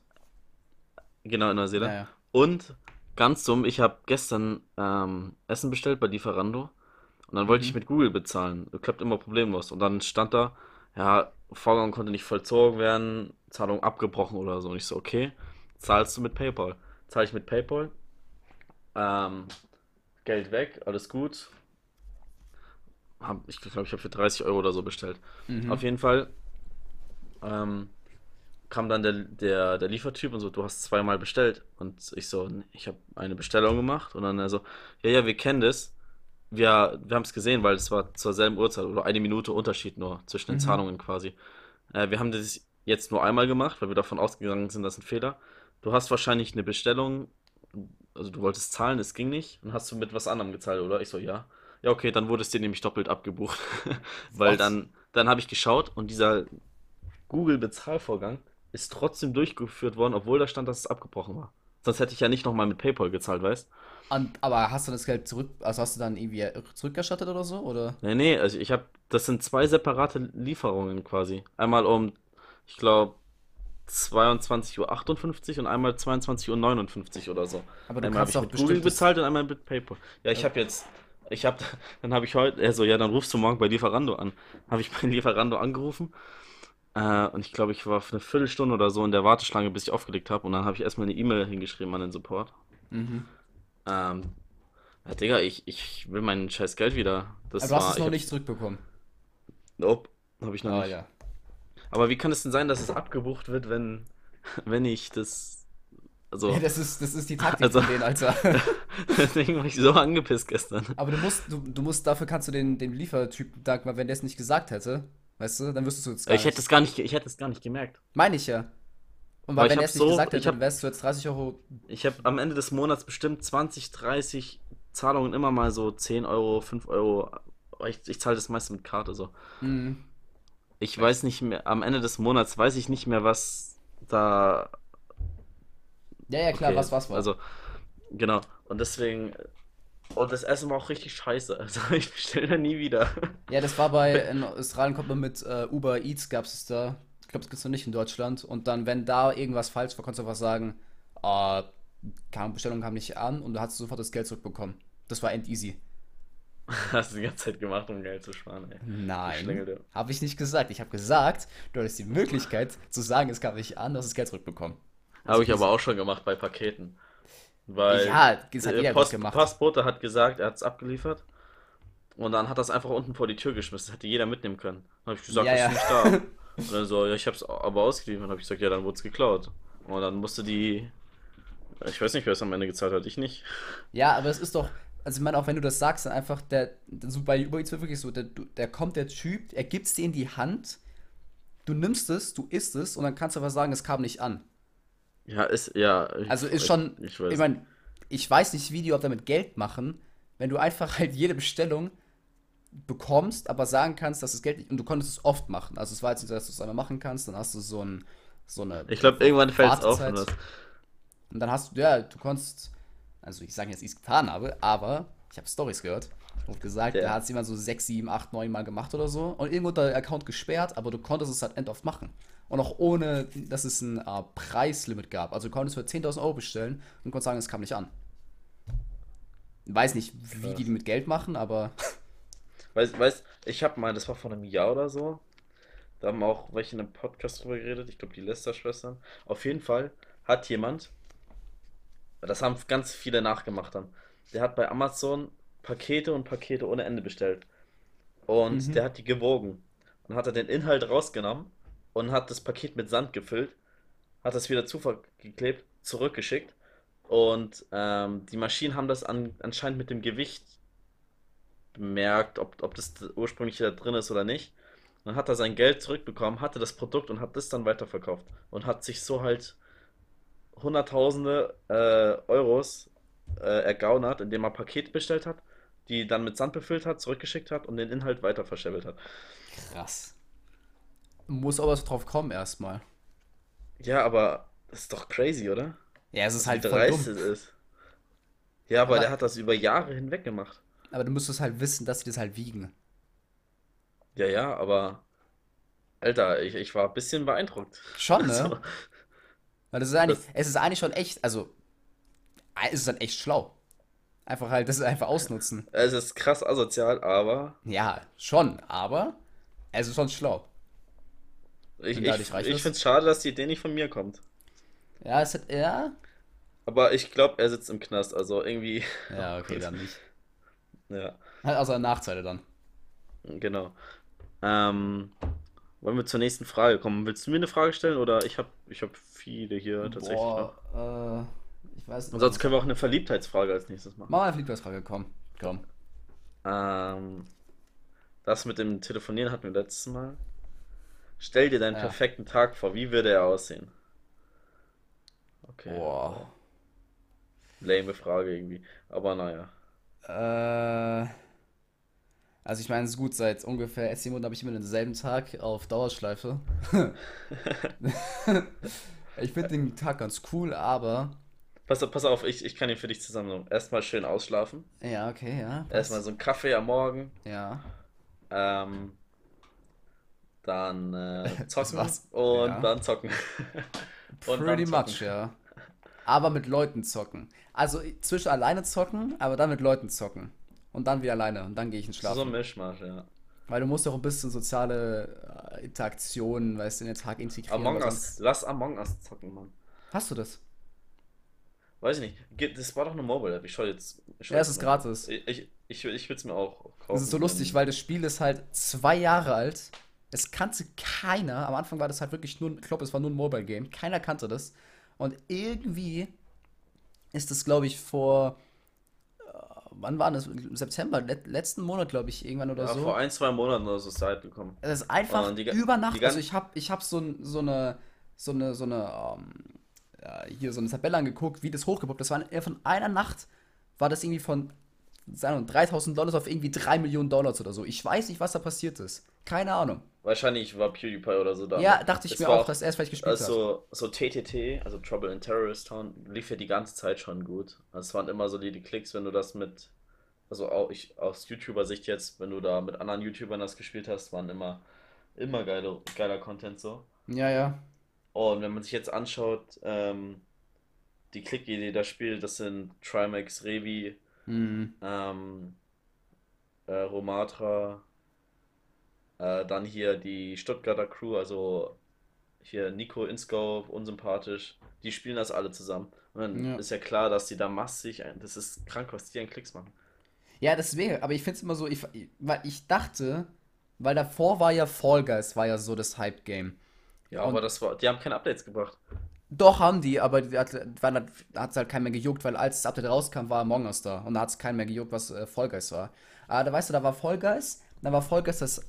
genau, in Ja, Neuseeland. ja. Und, ganz dumm, ich habe gestern ähm, Essen bestellt bei Lieferando. Und dann wollte ich Mhm. mit Google bezahlen. Klappt immer problemlos. Und dann stand da, ja, Vorgang konnte nicht vollzogen werden, Zahlung abgebrochen oder so. Und ich so, okay, zahlst du mit PayPal? Zahle ich mit PayPal? Ähm, Geld weg, alles gut. Hab, ich glaube, ich habe für 30 Euro oder so bestellt. Auf Mhm. jeden Fall ähm, kam dann der, der, der Liefertyp und so, du hast zweimal bestellt. Und ich so, "Nee, ich habe eine Bestellung gemacht. Und dann er so, ja, ja, wir kennen das. Wir, wir haben es gesehen, weil es war zur selben Uhrzeit oder eine Minute Unterschied nur zwischen den Mhm. Zahlungen quasi. Äh, wir haben das jetzt nur einmal gemacht, weil wir davon ausgegangen sind, das ist ein Fehler. Du hast wahrscheinlich eine Bestellung, also du wolltest zahlen, es ging nicht, und hast du mit was anderem gezahlt, oder? Ich so, ja. Ja, okay, dann wurde es dir nämlich doppelt abgebucht. Weil Was? dann, dann habe ich geschaut und dieser Google-Bezahlvorgang ist trotzdem durchgeführt worden, obwohl da stand, dass es abgebrochen war. Sonst hätte ich ja nicht nochmal mit PayPal gezahlt, weißt? Und, aber hast du das Geld zurück, also hast du dann irgendwie zurückerstattet oder so? Oder? Nee, nee, also ich habe, das sind zwei separate Lieferungen quasi. Einmal um, ich glaube, 22.58 Uhr und einmal 22.59 Uhr oder so. Aber du Einmal habe kannst ich doch mit Google bezahlt und einmal mit PayPal. Ja, ich äh, habe jetzt, ich habe, dann habe ich heute, er so, ja, dann rufst du morgen bei Lieferando an. Habe ich bei Lieferando angerufen äh, und ich glaube, ich war für eine Viertelstunde oder so in der Warteschlange, bis ich aufgelegt habe und dann habe ich erstmal eine E-Mail hingeschrieben an den Support. Mhm. Ähm, ja, Digga, ich, ich will mein scheiß Geld wieder. Aber Das du hast war, es noch hab, nicht zurückbekommen. nope, habe ich noch Ah nicht. ja. Aber wie kann es denn sein, dass es abgebucht wird, wenn, wenn ich das, Ja, also, das ist, das ist die Taktik also, von denen, Alter. deswegen war ich so angepisst gestern. Aber du musst, du, du musst, dafür kannst du den, den Liefertypen Tag mal, wenn der es nicht gesagt hätte, weißt du, dann wüsstest du es gar Ich hätte es nicht. gar nicht, ich hätte es gar nicht gemerkt. Meine ich ja. Und Weil weil wenn er es nicht so, gesagt hätte, dann habe, wärst du jetzt 30 Euro. ich habe am Ende des Monats bestimmt 20, 30 Zahlungen immer mal so 10 Euro, 5 Euro. Ich, ich zahle das meiste mit Karte so. Mhm. Ich weiß nicht mehr, am Ende des Monats weiß ich nicht mehr, was da Ja, ja, klar, Okay, was was war. also, genau. Und deswegen, und das Essen war auch richtig scheiße. Also, ich bestelle da nie wieder. Ja, das war bei, in Australien kommt man mit äh, Uber Eats, gab es da. Ich glaube, das gibt es noch nicht in Deutschland. Und dann, wenn da irgendwas falsch war, konntest du einfach sagen, äh, keine Bestellung kam nicht an und du hast sofort das Geld zurückbekommen. Das war end easy. Hast du die ganze Zeit gemacht, um Geld zu sparen, ey. Nein, habe ich nicht gesagt. Ich habe gesagt, du hattest die Möglichkeit zu sagen, es kam nicht an, du hast das Geld zurückbekommen. Also Habe ich easy. aber auch schon gemacht bei Paketen. Weil Ja, das hat der jeder Post, gemacht. Postbote hat gesagt, er hat es abgeliefert. Und dann hat es einfach unten vor die Tür geschmissen. Das hätte jeder mitnehmen können. Dann habe ich gesagt, Ja, das ja. ist nicht da. Und dann so, ja, ich habe es aber ausgeliefert. Dann habe ich gesagt, ja, dann wurde es geklaut. Und dann musste die. Ich weiß nicht, wer es am Ende gezahlt hat. Ich nicht. Ja, aber es ist doch, also ich meine, auch wenn du das sagst, dann einfach der, so bei Uber Eats wird wirklich so, der, der kommt der Typ, er gibt es dir in die Hand, du nimmst es, du isst es und dann kannst du aber sagen, es kam nicht an. Ja, ist, ja. Ich, Also ist schon, ich ich weiß. meine, ich weiß nicht, wie die überhaupt damit Geld machen, wenn du einfach halt jede Bestellung bekommst, aber sagen kannst, dass das Geld nicht. Und du konntest es oft machen. Also es war jetzt nicht so, dass du es einmal machen kannst, dann hast du so, ein, so eine. Ich glaube, irgendwann fällt es auf. Wartezeit. Und dann hast du, ja, du konntest. Also ich sage jetzt, ich es getan habe, aber ich habe Stories gehört. Und gesagt, Ja. da hat es jemand so 6, 7, 8, 9 Mal gemacht oder so. Und irgendwo hat der Account gesperrt, aber du konntest es halt end oft machen. Und auch ohne, dass es ein äh, Preislimit gab. Also du konntest für 10.000 Euro bestellen und konntest sagen, es kam nicht an. Weiß nicht, wie die mit Geld machen, aber Weißt, weißt, ich habe mal, das war vor einem Jahr oder so, da haben auch welche in einem Podcast drüber geredet, ich glaube die Lester-Schwestern. Auf jeden Fall hat jemand, das haben ganz viele nachgemacht dann, der hat bei Amazon Pakete und Pakete ohne Ende bestellt. Und Mhm. der hat die gewogen. Und hat er den Inhalt rausgenommen und hat das Paket mit Sand gefüllt, hat das wieder zugeklebt, zurückgeschickt. Und ähm, die Maschinen haben das an, anscheinend mit dem Gewicht bemerkt, ob, ob das ursprünglich da drin ist oder nicht. Dann hat er sein Geld zurückbekommen, hatte das Produkt und hat das dann weiterverkauft. Und hat sich so halt Hunderttausende äh, Euros äh, ergaunert, indem er Pakete bestellt hat, die dann mit Sand befüllt hat, zurückgeschickt hat und den Inhalt weiter verscheffelt hat. krass. Muss aber so drauf kommen erstmal. Ja, aber das ist doch crazy, oder? Ja, es ist Wie halt voll dreist dumm. ist. Ja, aber Aber- der hat das über Jahre hinweg gemacht. Aber du müsstest halt wissen, dass sie das halt wiegen. Ja, ja, aber Alter, ich, ich war ein bisschen beeindruckt. Schon, ne? Also, Weil das ist eigentlich, Das- es ist eigentlich schon echt, also, es ist dann echt schlau. Einfach halt, das ist einfach ausnutzen. es ist krass asozial, aber Ja, schon, aber es ist schon schlau. Ich, ich, ich finde es schade, dass die Idee nicht von mir kommt. Ja, es hat, ja. Aber ich glaube, er sitzt im Knast, also irgendwie, Ja, okay, dann nicht. ja, Hat also Nachteile dann. genau. Ähm, wollen wir zur nächsten Frage kommen? Willst du mir eine Frage stellen oder ich habe ich hab viele hier tatsächlich. Boah, äh, ich weiß nicht. Ansonsten können wir auch eine Verliebtheitsfrage als nächstes machen. Mach mal eine Fliegpreisfrage, komm. Komm. Ähm, das mit dem Telefonieren hatten wir letztes Mal. Stell dir deinen Ja. perfekten Tag vor, wie würde er aussehen? Okay. Boah. Lame Frage irgendwie. Aber naja. Äh, also ich meine, es ist gut, seit ungefähr zehn Monaten habe ich immer denselben Tag auf Dauerschleife. Ich finde den Tag ganz cool, aber. Pass, auf- pass auf, ich, ich kann ihn für dich zusammen. Erstmal schön ausschlafen. Ja, okay, ja. Erstmal so einen Kaffee am Morgen. Ja. Ähm, dann äh, zocken und Ja. dann zocken. Und Pretty dann much, zocken. ja. Aber mit Leuten zocken. Also zwischen alleine zocken, aber dann mit Leuten zocken. Und dann wieder alleine. Und dann gehe ich ins So ein Schlafen. Mischmasch, ja. Weil du musst auch ein bisschen soziale äh, Interaktionen, weißt du, in den Tag integrieren. Among Us. Lass Among Us zocken, Mann. Hast du das? Weiß ich nicht. Das war doch eine Mobile-App. Ich schau jetzt. Ich Ja, es ist gratis. Ich, ich, ich, ich würde es mir auch kaufen. Das ist so lustig, weil das Spiel ist halt zwei Jahre alt. Es kannte keiner. Am Anfang war das halt wirklich nur, ich glaube, es war nur ein Mobile Game. Keiner kannte das. Und irgendwie ist das, glaube ich, vor, äh, wann war das? Im September, let, letzten Monat, glaube ich, irgendwann oder Ja, so. vor ein, zwei Monaten oder so ist es halt gekommen. Das ist einfach die über Nacht. also ich habe ich hab so, so eine, so eine, so eine, ähm, ja, hier so eine Tabelle angeguckt, wie das hochgepoppt. Das war von einer Nacht, war das irgendwie von sagen wir, mal, 3000 Dollar auf irgendwie 3 Millionen Dollar oder so. Ich weiß nicht, was da passiert ist. Keine Ahnung. Wahrscheinlich war PewDiePie oder so da. Ja, dachte ich Es mir auch, dass er es vielleicht gespielt hat. Also, so TTT, also Trouble in Terrorist Town, lief ja die ganze Zeit schon gut. Also es waren immer solide Klicks, wenn du das mit, also auch ich aus YouTuber-Sicht jetzt, wenn du da mit anderen YouTubern das gespielt hast, waren immer, immer geile, geiler Content so. Ja, ja. Und wenn man sich jetzt anschaut, ähm, die Clique, die da spielt, das sind Trimax, Revi, Hm. ähm, äh, Romatra, äh, dann hier die Stuttgarter Crew, also hier Nico Inscope, unsympathisch, die spielen das alle zusammen. Und dann Ja. ist ja klar, dass die da massig, ein- das ist krank, was die an Klicks machen. Ja, deswegen, aber ich finde es immer so, ich, weil ich dachte, weil davor war ja Fall Guys, war ja so das Hype-Game. Ja, Und- aber das war, die haben keine Updates gebracht. Doch, haben die, aber die hat es halt keinen mehr gejuckt, weil als das Update rauskam, war Among Us da. Und da hat es keinen mehr gejuckt, was äh, Fall Guys war. Aber da weißt du, da war Fall Guys, da war Fall Guys das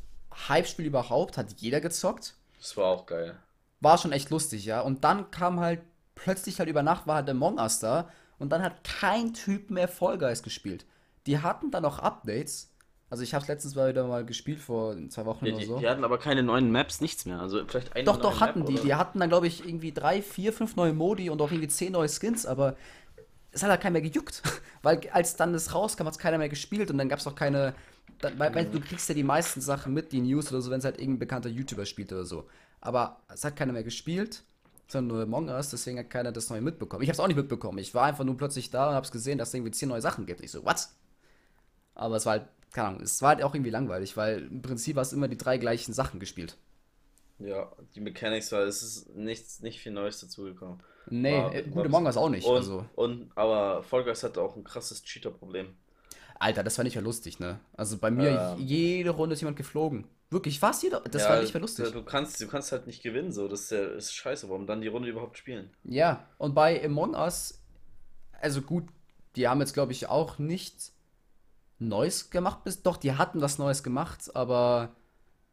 Hype-Spiel überhaupt, hat jeder gezockt. Das war auch geil. War schon echt lustig, ja. Und dann kam halt, plötzlich halt über Nacht war halt Among Us da. Und dann hat kein Typ mehr Fall Guys gespielt. Die hatten dann auch Updates, Also ich habe es letztens mal wieder mal gespielt vor zwei Wochen Ja, oder so. die hatten aber keine neuen Maps, nichts mehr. Also vielleicht eine Doch, doch, hatten Map die. oder- Die hatten dann, glaube ich, irgendwie drei, vier, fünf neue Modi und auch irgendwie zehn neue Skins, aber es hat halt keiner mehr gejuckt. Weil als dann das rauskam, hat es keiner mehr gespielt und dann gab es auch keine. Dann, weil, weil du kriegst ja die meisten Sachen mit, die News oder so, wenn es halt irgendein bekannter YouTuber spielt oder so. Aber es hat keiner mehr gespielt, sondern nur Among Us, deswegen hat keiner das Neue mitbekommen. Ich habe es auch nicht mitbekommen. Ich war einfach nur plötzlich da und habe es gesehen, dass es irgendwie zehn neue Sachen gibt. Ich so, what? Aber es war halt, keine Ahnung, es war halt auch irgendwie langweilig, weil im Prinzip hast du immer die drei gleichen Sachen gespielt. Ja, die Mechanics war, es ist nichts, nicht viel Neues dazugekommen. Nee, War- äh, gut, war- Among Us auch nicht. Und, also. und, aber Fall Guys hatte auch ein krasses Cheater-Problem. Alter, das war nicht mehr lustig, ne? Also bei mir, Ähm. jede Runde ist jemand geflogen. Wirklich, fast jeder. Das war nicht mehr lustig. Du kannst, du kannst halt nicht gewinnen, so. Das ist, ja, ist scheiße. Warum dann die Runde überhaupt spielen? Ja, und bei Among Us, also gut, die haben jetzt, glaube ich, auch nichts Neues gemacht. Bis, doch, die hatten was Neues gemacht, aber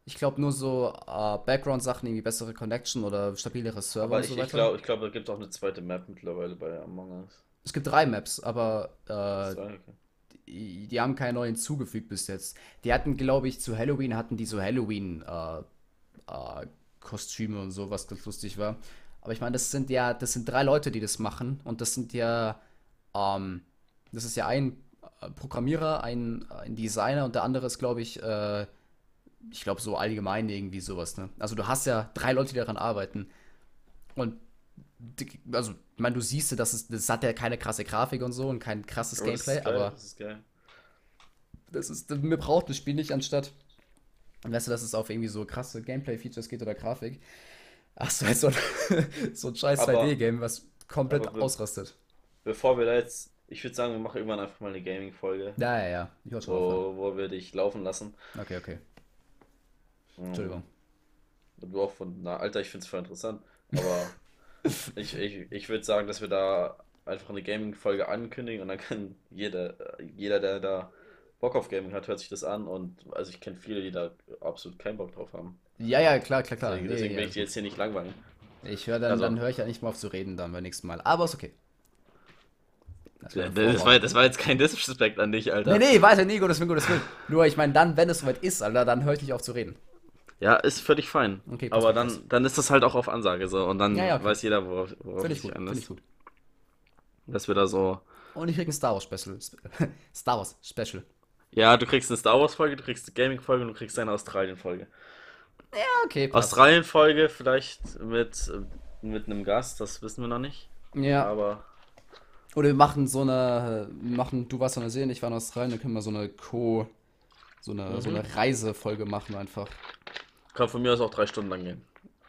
ich glaube nur so äh, Background-Sachen, irgendwie bessere Connection oder stabilere Server Aber und ich, so ich weiter. glaube, ich glaub, da gibt es auch eine zweite Map mittlerweile bei Among Us. Es gibt drei Maps, aber äh, Zwei, okay. Die, haben keine neuen hinzugefügt bis jetzt. Die hatten, glaube ich, zu Halloween hatten die so Halloween äh, äh, Kostüme und so, was ganz lustig war. Aber ich meine, das sind ja, das sind drei Leute, die das machen und das sind ja, ähm, das ist ja ein äh, Programmierer, ein, ein Designer und der andere ist, glaube ich, äh, ich glaube so allgemein irgendwie sowas, ne? Also du hast ja drei Leute, die daran arbeiten und also, ich meine, du siehst ja, dass es, das hat ja keine krasse Grafik und so und kein krasses ist Gameplay, geil, aber das ist geil. das ist, mir braucht das Spiel nicht anstatt, weißt du, dass es auf irgendwie so krasse Gameplay-Features geht oder Grafik. Du halt so ein, so ein scheiß Aber- 2D-Game, was komplett wir- ausrastet. Bevor wir da jetzt, ich würde sagen, wir machen irgendwann einfach mal eine Gaming-Folge, Ja, ja, ja. Ich wollte wo, wo wir dich laufen lassen. Okay, okay. Mhm. Entschuldigung. Du auch von, na, Alter, ich finde es voll interessant. Aber ich, ich, ich würde sagen, dass wir da einfach eine Gaming-Folge ankündigen und dann kann jeder, jeder, der da Bock auf Gaming hat, hört sich das an und also ich kenne viele, die da absolut keinen Bock drauf haben. Ja, ja, klar, klar, klar. Deswegen, Nee, deswegen ja, will ich die jetzt hier nicht langweilen. Ich höre dann, Also- dann höre ich ja nicht mal auf zu reden dann beim nächsten Mal. Aber ist okay. Das war Das, war, das war jetzt kein Disrespect an dich, Alter. Nee, nee, weiter, nee, Gottes Willen, Gottes Willen. Nur, ich meine, dann, wenn es soweit ist, Alter, dann höre ich nicht auf zu reden. Ja, ist völlig fein. Okay, Aber dann, dann ist das halt auch auf Ansage so und dann Ja, ja, okay. weiß jeder, worauf, es ich sich gut, ich einlässt. gut. Dass wir da so. Und ich krieg ein Star Wars Special. Star Wars Special. Ja, du kriegst eine Star Wars-Folge, du kriegst eine Gaming-Folge und du kriegst eine Australien-Folge. Ja, okay, passt. Australien-Folge vielleicht mit, mit einem Gast, das wissen wir noch nicht. Ja, Aber oder wir machen so eine, machen, du warst in Neuseeland, ich war in Australien, dann können wir so eine Co, so eine, so Mhm. eine Reisefolge machen einfach. Kann von mir aus auch drei Stunden lang gehen.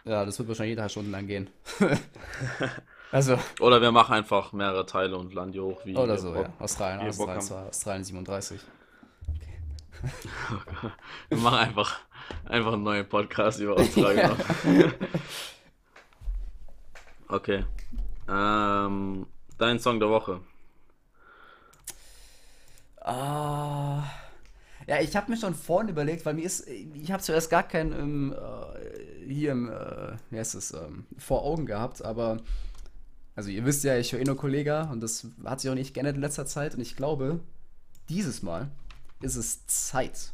Ja, das wird wahrscheinlich drei Stunden lang gehen. also, Oder wir machen einfach mehrere Teile und laden die hoch wie oder so, Bock- ja. Australien, Australien, Australien 37. Wir machen einfach, einfach einen neuen Podcast über Australien. okay. Ähm, dein Song der Woche. Ah. Ja, ich habe mir schon vorhin überlegt, weil mir ist, ich habe zuerst gar keinen ähm, äh, hier im, äh, wie heißt es, ähm, vor Augen gehabt, aber also ihr wisst ja, ich höre eh nur Kollega und das hat sich auch nicht geändert in letzter Zeit und ich glaube, dieses Mal ist es Zeit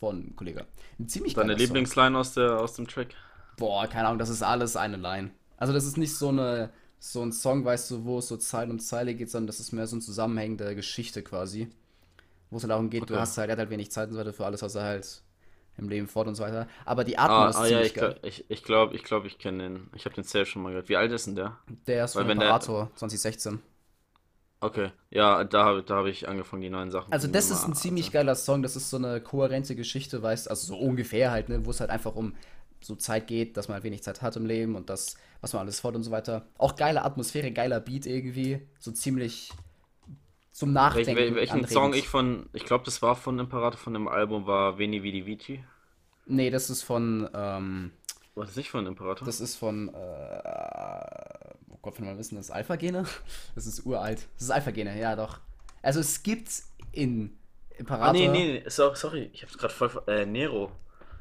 von Kollega. Ein ziemlich Deine. Lieblingsline aus, der, aus dem Track? Boah, keine Ahnung, das ist alles eine Line. Also das ist nicht so eine so ein Song, weißt du, wo es so Zeile um Zeile geht, sondern das ist mehr so eine zusammenhängende Geschichte quasi. Wo es halt darum geht, du Okay. hast halt, er hat halt wenig Zeit und so weiter für alles, was er halt im Leben fort und so weiter. Aber die Atmung Ah, ist ah ja, ziemlich ich geil. glaube, ich, ich glaube, ich, glaub, ich kenne den. Ich habe den Safe schon mal gehört. Wie alt ist denn der? Der ist von wenn der- Imperator 2016. Okay, ja, da, habe- da habe ich angefangen, die neuen Sachen Also das ist ein mal- ziemlich geiler Song, das ist so eine kohärente Geschichte, weißt also so ungefähr halt, ne, wo es halt einfach um so Zeit geht, dass man halt wenig Zeit hat im Leben und das, was man alles fort und so weiter. Auch geile Atmosphäre, geiler Beat irgendwie, so ziemlich zum Nachdenken wel- welchen anregend. Song ich von, ich glaube, das war von Imperator von dem Album, war Veni Vidi Vici. Nee, das ist von, ähm, War das nicht von Imperator? das ist von, äh, oh Gott, wenn man wissen, das ist Alpha-Gene? Das ist uralt. Das ist Alpha-Gene, ja doch. Also es gibt in Imperator... ah, nee, nee, nee, so- sorry, ich hab's gerade voll, äh, Nero.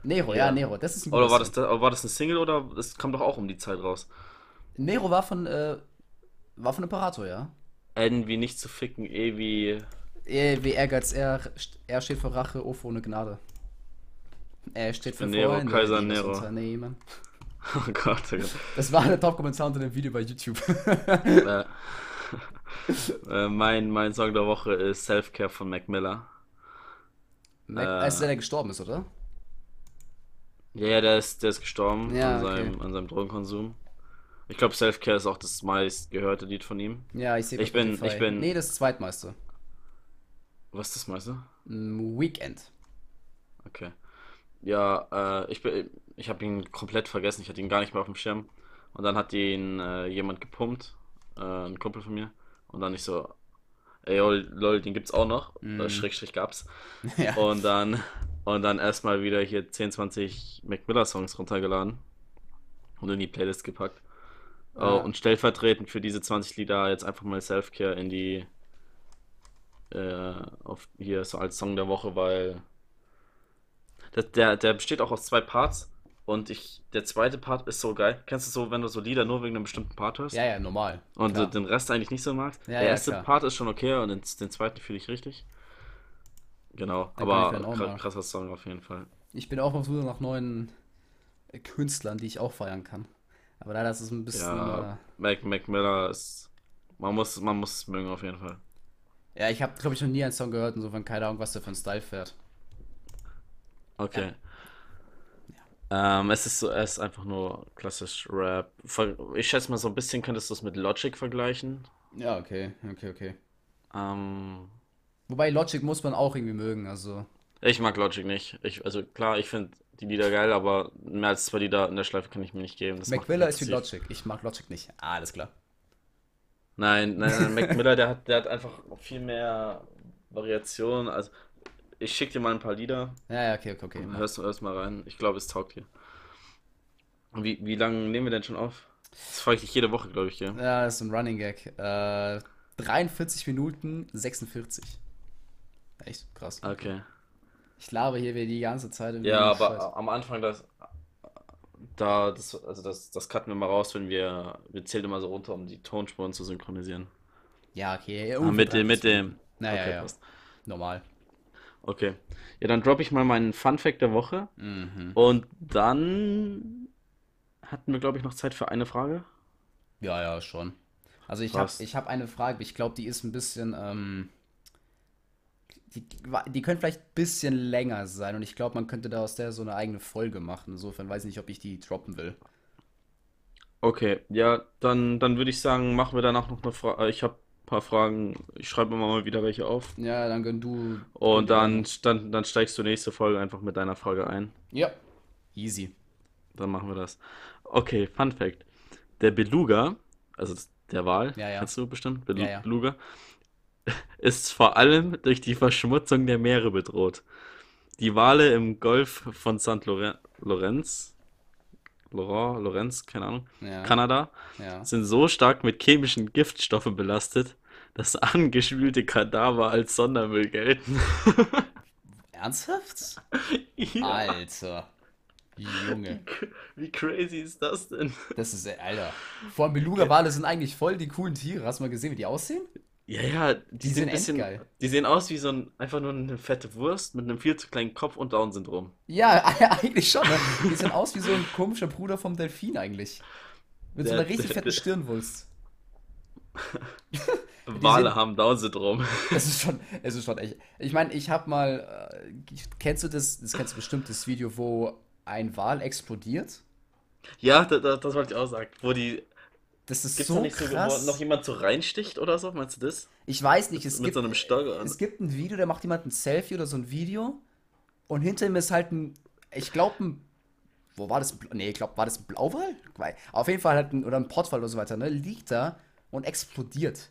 Nero, ja, Ja. Nero, das ist ein Oder war das, da, war das ein Single oder das kam doch auch um die Zeit raus? Nero war von, äh, war von Imperator, ja. N wie nicht zu ficken, E wie, Eh, Wie Ehrgeiz, er, er steht für Rache, Ofo ohne Gnade. Er steht für Nero, Freunde, Kaiser Nero. Unternehmen. Oh Gott, oh Gott. Das war der Top-Kommentar unter dem Video bei YouTube. äh, äh, mein, mein Song der Woche ist Self-Care von Mac Miller. Mac, Äh. als der, der gestorben ist, oder? Ja, ja, der ist, der ist gestorben Ja, an, seinem, an seinem Drogenkonsum. Ich glaube, Self-Care ist auch das meist gehörte Lied von ihm. Ja, ich sehe Ich bin- ich bin- Nee, das zweitmeiste. Was ist das meiste? Mm, Weekend. Okay. Ja, äh, ich bin, ich habe ihn komplett vergessen. Ich hatte ihn gar nicht mehr auf dem Schirm. Und dann hat ihn äh, jemand gepumpt, äh, ein Kumpel von mir. Und dann ich so, ey, lol, den gibt's auch noch. Mhm. Äh, Schrägstrich gab's. ja. Und dann, und dann erstmal wieder hier 10, 20 Mac Miller Songs runtergeladen und in die Playlist gepackt. Ja. Oh, und stellvertretend für diese 20 Lieder jetzt einfach mal Self-Care in die, äh, auf, hier so als Song der Woche, weil das, der, der besteht auch aus zwei Parts und ich, der zweite Part ist so geil. Kennst du so, wenn du so Lieder nur wegen einem bestimmten Part hörst? ja, ja, normal. Und klar. den Rest eigentlich nicht so magst. Ja, der ja, erste klar. Part ist schon okay und den, den zweiten fühle ich richtig. Genau, aber dann mal. krasser Song auf jeden Fall. Ich bin auch auf Suche nach neuen äh, Künstlern, die ich auch feiern kann. Aber leider ist es ein bisschen. Ja, Mac, Mac Miller ist. Man muss, man muss es mögen auf jeden Fall. Ja, ich habe, glaube ich, noch nie einen Song gehört, insofern keine Ahnung, was der für ein Style fährt. Okay. Ähm, es ist so, es ist einfach nur klassisch Rap. Ich schätze mal so ein bisschen könntest du es mit Logic vergleichen. Ja, okay, okay, okay. Ähm, Wobei Logic muss man auch irgendwie mögen, also. ich mag Logic nicht. Ich, also klar, ich finde die Lieder geil, aber mehr als zwei Lieder in der Schleife kann ich mir nicht geben. Das Mac Miller ist wie. Logic. Ich mag Logic nicht. Ah, alles klar. Nein, nein, nein, Mac Miller, der hat, der hat einfach viel mehr Variation. Also, ich schicke dir mal ein paar Lieder. Ja, ja, okay, okay, okay. Hörst, hörst mal rein. Ich glaube, es taugt dir. Wie, wie lange nehmen wir denn schon auf? Das frage ich dich jede Woche, glaube ich, ja. Ja, das ist ein Running Gag. Äh, 43 Minuten 46. Echt krass. Okay. Ich laber hier wieder die ganze Zeit. Ja, Scheiß. aber am Anfang, das, da, das, also das, das cutten wir mal raus, wenn wir, wir zählen immer so runter, um die Tonspuren zu synchronisieren. Ja, okay. Ah, ungefähr mit dem, 30 mit dem. Naja, okay, ja. passt. Normal. Okay. Ja, dann droppe ich mal meinen Fun Fact der Woche. Mhm. Und dann hatten wir, glaube ich, noch Zeit für eine Frage. Ja, ja, schon. Also ich habe ich hab eine Frage, ich glaube, die ist ein bisschen, ähm, die, die, könnte vielleicht ein bisschen länger sein und ich glaube, man könnte da aus der so eine eigene Folge machen. Insofern weiß ich nicht, ob ich die droppen will. Okay, ja, dann, dann würde ich sagen, machen wir danach noch eine Frage. Ich habe ein paar Fragen. Ich schreibe mir mal wieder welche auf. Ja, dann gönn du. Und dann, dann, dann steigst du nächste Folge einfach mit deiner Frage ein. Ja. Easy. Dann machen wir das. Okay, Fun Fact. Der Beluga, also der Wal, Ja, ja. kennst du bestimmt, Belu Ja, ja. Ist vor allem durch die Verschmutzung der Meere bedroht. Die Wale im Golf von St. Loren Lorenz, Laurent, Lorenz, keine Ahnung, Ja. Kanada, Ja. sind so stark mit chemischen Giftstoffen belastet, dass angeschwülte Kadaver als Sondermüll gelten. Ernsthaft? Ja, Alter. Junge. wie crazy ist das denn? Das ist, Alter. Vor allem Beluga-Wale sind eigentlich voll die coolen Tiere. Hast du mal gesehen, wie die aussehen? Ja, ja, die, Die sind sind ein bisschen, endgeil. die sehen aus wie so ein, einfach nur eine fette Wurst mit einem viel zu kleinen Kopf und Down-Syndrom. Ja, eigentlich schon. Ne? Die sehen aus wie so ein komischer Bruder vom Delfin eigentlich. Mit so Der- einer richtig der- fetten der- Stirnwulst. Wale sind- haben Down-Syndrom. Es ist schon, es ist schon echt. Ich meine, ich habe mal, äh, kennst du das, das kennst du bestimmt, das Video, wo ein Wal explodiert? Ja, da, da, das wollte ich auch sagen. Wo die, Das ist gibt's so da nicht so, krass. wo noch jemand so reinsticht oder so? Meinst du das? Ich weiß nicht, es Mit gibt, so einem Stock. es gibt ein Video, da macht jemand ein Selfie oder so ein Video und hinter ihm ist halt ein, ich glaube ein, wo war das? Nee, ich glaube, war das ein Blauwal? Weil- Auf jeden Fall halt ein, oder ein Pottwal oder so weiter, ne? Liegt da und explodiert.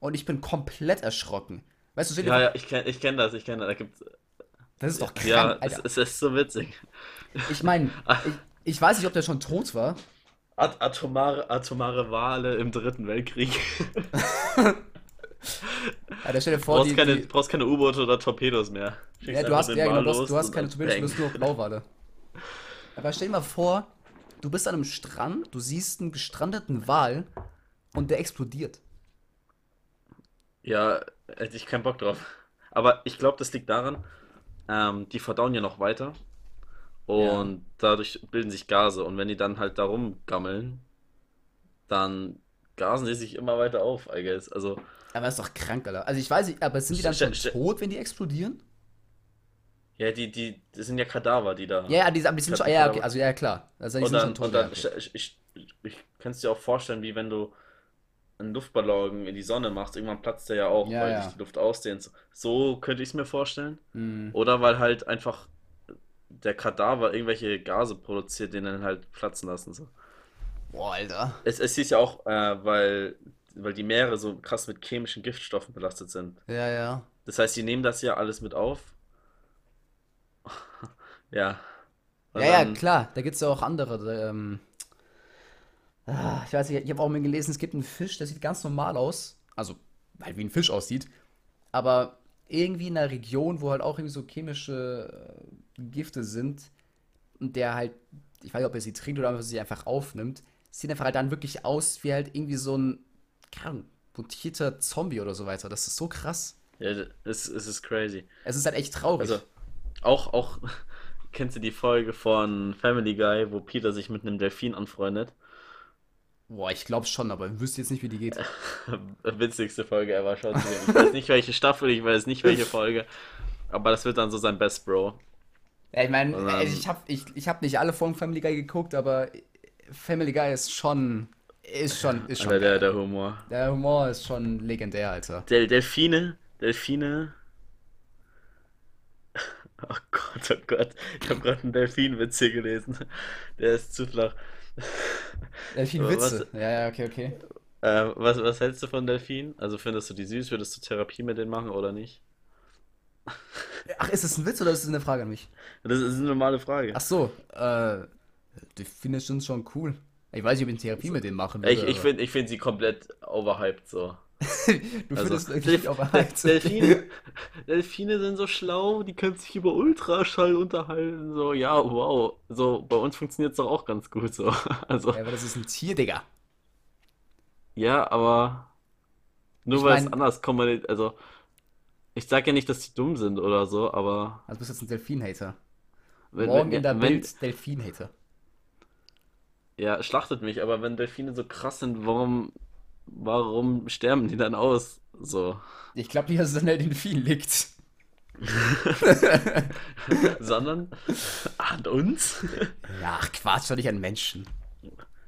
Und ich bin komplett erschrocken. Weißt du, Ja, ja, ich kenne ich kenn das, ich kenne das. Da gibt's, das ist doch krank, ja, es, Alter. es ist so witzig. Ich meine, ich, ich weiß nicht, ob der schon tot war. At atomare, atomare Wale im Dritten Weltkrieg. Stell dir vor, brauchst, die, keine, die, keine U-Boote oder Torpedos mehr. Ja, du hast, ja, genau, Wal du hast, los du hast keine Torpedos, du bist nur Blauwale. Aber stell dir mal vor, du bist an einem Strand, du siehst einen gestrandeten Wal und der explodiert. Ja, hätte ich keinen Bock drauf. Aber ich glaube, das liegt daran, ähm, die verdauen ja noch weiter Ja. und dadurch bilden sich Gase. Und wenn die dann halt da rumgammeln, dann gasen die sich immer weiter auf, I guess. Also, Aber das ist doch krank, Alter. Also ich weiß nicht, aber sind die dann schon tot, wenn die explodieren? ja, die, die, das sind ja Kadaver, die da. Ja, ja, die, aber die sind schon, ja, okay, also ja, klar. Also die Und sind dann, tot. und ja, dann, okay. ich, ich, ich kann es dir auch vorstellen, wie wenn du einen Luftballon in die Sonne machst, irgendwann platzt der ja auch, Ja, weil ja. sich die Luft ausdehnt. So könnte ich es mir vorstellen. Hm. Oder weil halt einfach der Kadaver irgendwelche Gase produziert, die dann halt platzen lassen. So. Boah, Alter. Es, es hieß ja auch, äh, weil, weil die Meere so krass mit chemischen Giftstoffen belastet sind. Ja, ja. Das heißt, die nehmen das ja alles mit auf. Ja. Und Ja, ja, klar. Da gibt es ja auch andere. Ähm, ah, ich weiß nicht, ich habe auch mal gelesen, es gibt einen Fisch, der sieht ganz normal aus. Also, halt wie ein Fisch aussieht. Aber irgendwie in einer Region, wo halt auch irgendwie so chemische äh, Gifte sind und der halt, ich weiß nicht, ob er sie trinkt oder ob er sie einfach aufnimmt, sieht einfach halt dann wirklich aus wie halt irgendwie so ein, keine Ahnung, mutierter Zombie oder so weiter. Das ist so krass. Ja, es, es ist crazy. Es ist halt echt traurig. Also, auch, auch, kennst du die Folge von Family Guy, wo Peter sich mit einem Delfin anfreundet? Boah, ich glaube schon, aber ich wüsste jetzt nicht, wie die geht. Witzigste Folge ever, schaut sie Ich weiß nicht, welche Staffel, ich weiß nicht, welche Folge. Aber das wird dann so sein Best Bro. Ja, ich meine, dann- ich habe ich, ich hab nicht alle Folgen Family Guy geguckt, aber Family Guy ist schon, ist schon, ist schon der, der Humor. Der Humor ist schon legendär, Alter. Del Delfine, Delfine. Oh Gott, oh Gott. Ich habe gerade einen Delfinwitz hier gelesen. Der ist zu flach. Viele Was- Witze. Ja, ja, okay, okay. Äh, was, was hältst du von Delfinen? Also findest du die süß? Würdest du Therapie mit denen machen oder nicht? Ach, ist das ein Witz oder ist das eine Frage an mich? Das ist eine normale Frage. Ach so, äh, die finde ich schon cool. Ich weiß nicht, ob ich eine Therapie mit denen machen Ich, würde. ich finde ich find sie komplett overhyped so. du Also, findest wirklich auch Del Delfine, Delfine sind so schlau, die können sich über Ultraschall unterhalten. So, ja, wow. So, bei uns funktioniert es doch auch ganz gut so. Also, Ja, aber das ist ein Tier, Digga. ja, aber nur weil es anders kommuniziert. Also, ich sag ja nicht, dass die dumm sind oder so, aber Also bist jetzt ein Delfin-Hater. Morgen wenn, in der Bild Delfin-Hater. Ja, schlachtet mich, aber wenn Delfine so krass sind, warum, warum sterben die dann aus? So. Ich glaube nicht, dass es an der Delfin liegt. Sondern an uns? Ja, ach Quatsch, doch nicht an Menschen.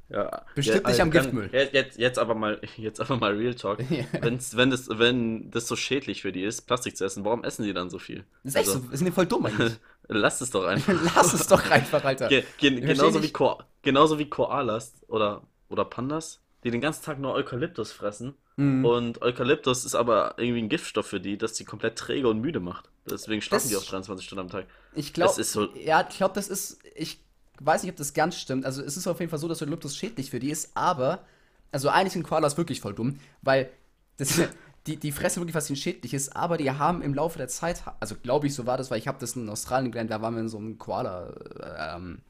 Ja. Bestimmt ja, nicht am kann- Giftmüll. Jetzt, jetzt, aber mal, jetzt aber mal Real Talk. Wenn's, wenn das, wenn das so schädlich für die ist, Plastik zu essen, warum essen die dann so viel? Das ist echt Also, so, wir sind ja voll dumm eigentlich. Lass es doch einfach. Lass es doch einfach, Alter. Ge ge genauso, wie. Ko genauso wie Koalas oder, oder Pandas, die den ganzen Tag nur Eukalyptus fressen. Mhm. Und Eukalyptus ist aber irgendwie ein Giftstoff für die, das die komplett träge und müde macht. Deswegen schlafen Das- die auch 23 Stunden am Tag. Ich glaube, Das ist so- ja, ich glaube, das ist, ich weiß nicht, ob das ganz stimmt. Also es ist auf jeden Fall so, dass Eukalyptus schädlich für die ist, aber, also eigentlich sind Koalas wirklich voll dumm, weil das, die, die fressen wirklich was ihnen schädlich ist, aber die haben im Laufe der Zeit, also glaube ich, so war das, weil ich habe das in Australien gelernt, da waren wir in so einem Koala ähm,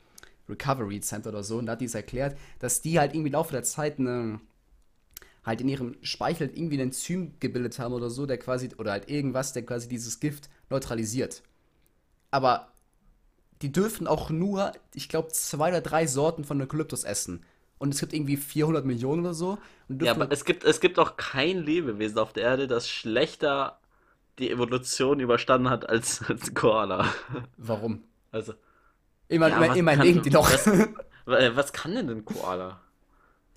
Recovery Center oder so und da hat die es erklärt, dass die halt irgendwie im Laufe der Zeit eine halt in ihrem Speichel irgendwie ein Enzym gebildet haben oder so, der quasi, oder halt irgendwas, der quasi dieses Gift neutralisiert. Aber die dürfen auch nur, ich glaube, zwei oder drei Sorten von Eukalyptus essen. Und es gibt irgendwie 400 Millionen oder so. Und Ja, aber es gibt, es gibt auch kein Lebewesen auf der Erde, das schlechter die Evolution überstanden hat als, als Koala. warum? Also, Immer, ja, immer, kann- leben die noch. Was, äh, was kann denn ein Koala?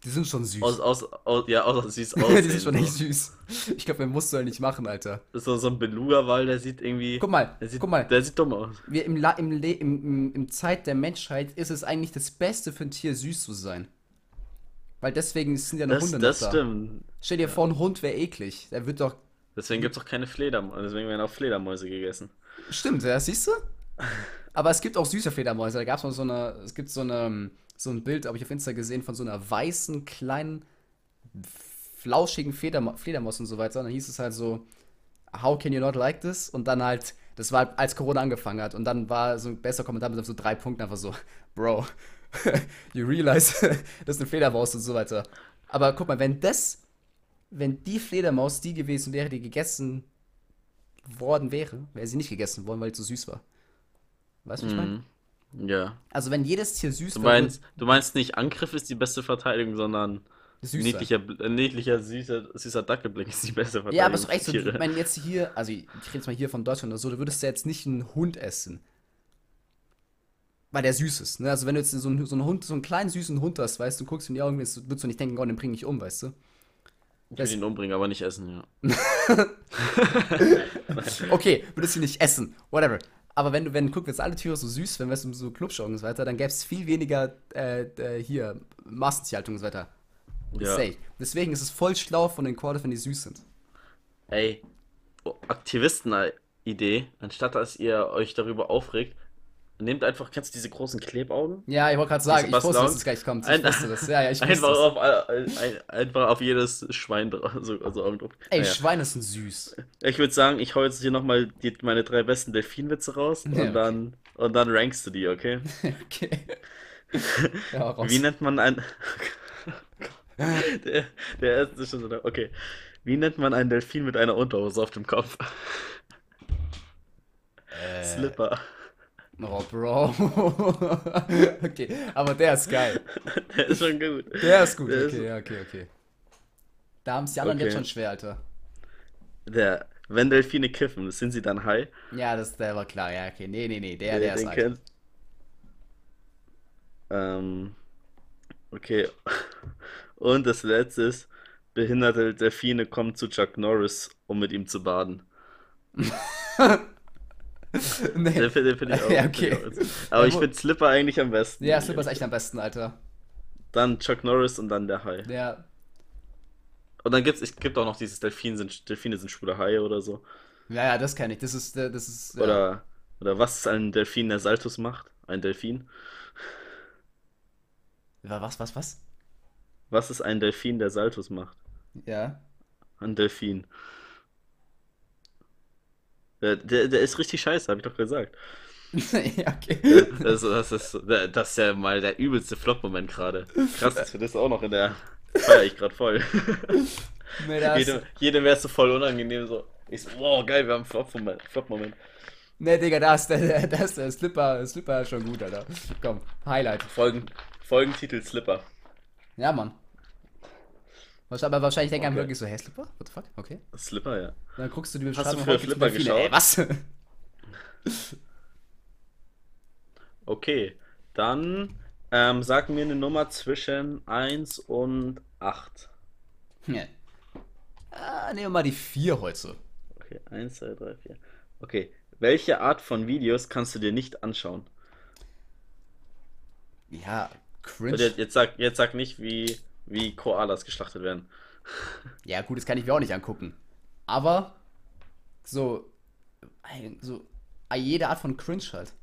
die sind schon süß. Aus, aus, aus, ja, außer süß die aussehen. sind schon so. echt süß. Ich glaube, man muss so nicht machen, Alter. So, so ein Beluga-Wal, der sieht irgendwie. Guck mal, der sieht, guck mal. Der sieht dumm aus. Wir im, La im, Le im, im, im Zeit der Menschheit ist es eigentlich das Beste für ein Tier, süß zu sein. Weil deswegen sind ja noch Das, Hunde das noch da. stimmt. Stell dir vor, ein Hund wäre eklig. Der wird doch. Deswegen gibt es auch keine Fledermäuse. Deswegen werden auch Fledermäuse gegessen. Stimmt, ja, siehst du? Aber es gibt auch süße Fledermäuse. Da gab es mal so eine. Es gibt so eine. So ein Bild, habe ich auf Insta gesehen, von so einer weißen, kleinen, flauschigen Flederma Fledermaus und so weiter. Und dann hieß es halt so, how can you not like this? Und dann halt, das war halt, als Corona angefangen hat. Und dann war so ein besser Kommentar mit so drei Punkten einfach so, Bro, you realize, das ist eine Fledermaus und so weiter. Aber guck mal, wenn das, wenn die Fledermaus die gewesen wäre, die gegessen worden wäre, wäre sie nicht gegessen worden, weil sie zu süß war. Weißt du, was ich meine? Mhm. Ja. Also wenn jedes Tier süß Du meinst, du meinst nicht, Angriff ist die beste Verteidigung, sondern süßer. niedlicher, äh, niedlicher süßer, süßer Dackelblick ist die beste Verteidigung. Ja, aber ist doch echt so, Tiere. wenn jetzt hier, also ich rede jetzt mal hier von Deutschland oder so, du würdest ja jetzt nicht einen Hund essen. Weil der süß ist, ne? Also wenn du jetzt so einen, so einen Hund, so einen kleinen süßen Hund hast, weißt du, und guckst in die Augen, würdest du nicht denken, oh, den bring ich um, weißt du? Ich will ihn umbringen, aber nicht essen, ja. Okay, würdest du nicht essen, whatever. Aber wenn du, wenn, guck, jetzt alle Tiere so süß, wenn wir es um so Klubschaugen und so weiter, dann gäbe es viel weniger, äh, äh, hier, Massentierhaltung und so weiter. Ja. Safe. Deswegen ist es voll schlau von den Quarter, wenn die süß sind. Ey, oh, Aktivisten-Idee, anstatt dass ihr euch darüber aufregt, nehmt einfach, kennst du diese großen Klebaugen? Ja, ich wollte gerade sagen, Diese ich wusste, dass es gleich kommt. Ich Ein- wusste das. Ja, ja, ich wusste Einfach das. auf, ein, einfach auf jedes Schwein drauf, also, also Augen drauf. Ey, Naja. Schweine sind süß. Ich würde sagen, ich hau jetzt hier nochmal meine drei besten Delfinwitze raus und Ja, okay. dann und dann rankst du die, okay? Okay. Ja, raus. Wie nennt man ein der, der erste ist schon so, okay. Wie nennt man einen Delfin mit einer Unterhose auf dem Kopf? Äh, Slipper. Oh, Bro. okay, aber der ist geil. Der ist schon gut. Der ist gut. Der ist- Okay, ja, okay, okay. Da haben es die anderen Okay. jetzt schon schwer, Alter. Der, wenn Delfine kiffen, sind sie dann high? Ja, das, der war klar. Ja, okay. Nee, nee, nee. Der, Wer der ist alt. Ähm, okay. Und das letzte ist, behinderte Delfine kommen zu Chuck Norris, um mit ihm zu baden. nee. Den finde find ich auch. Ja, find ich okay. auch. Aber Ja, ich finde Slipper eigentlich am besten. Ja, Slipper ist echt am besten, Alter. Dann Chuck Norris und dann der Hai. Der. Und dann gibt's, es gibt auch noch dieses Delfin sind, Delfine sind schwule Haie oder so. Ja, ja, das kenne ich. Das ist, äh, das ist. Ja. Oder, oder was ist ein Delfin, der Saltus macht? Ein Delfin? Was, was, was? Was ist ein Delfin, der Saltus macht? Ja. Ein Delfin. Der, der, der ist richtig scheiße, habe ich doch gesagt. ja, okay. Das, das, ist, das ist ja mal der übelste Flop-Moment gerade. Krass, wir das auch noch in der. Feier ich gerade voll. Jedem, jedem wäre es so voll unangenehm. So. Ich so, wow, geil, wir haben einen Flop-Moment. Nee, Digga, da ist der, der, ist der Slipper, Slipper ist schon gut, Alter. Komm, Highlight. Folgen, Folgentitel Slipper. Ja, Mann. Aber wahrscheinlich denken Okay. wirklich so, hey, Slipper? What the fuck? Okay. Slipper, ja. Dann guckst du die Hast du Beschreibung früher Flipper Delfine. Ey, was? Okay, dann ähm, sag mir eine Nummer zwischen 1 und 8. Ja. ah, nehmen wir mal die 4 heute. Okay, 1, 2, 3, 4. Okay, welche Art von Videos kannst du dir nicht anschauen? Ja, cringe. Jetzt, sag, jetzt sag nicht, wie, wie Koalas geschlachtet werden. Ja, gut, das kann ich mir auch nicht angucken. Aber so, so jede Art von Cringe halt.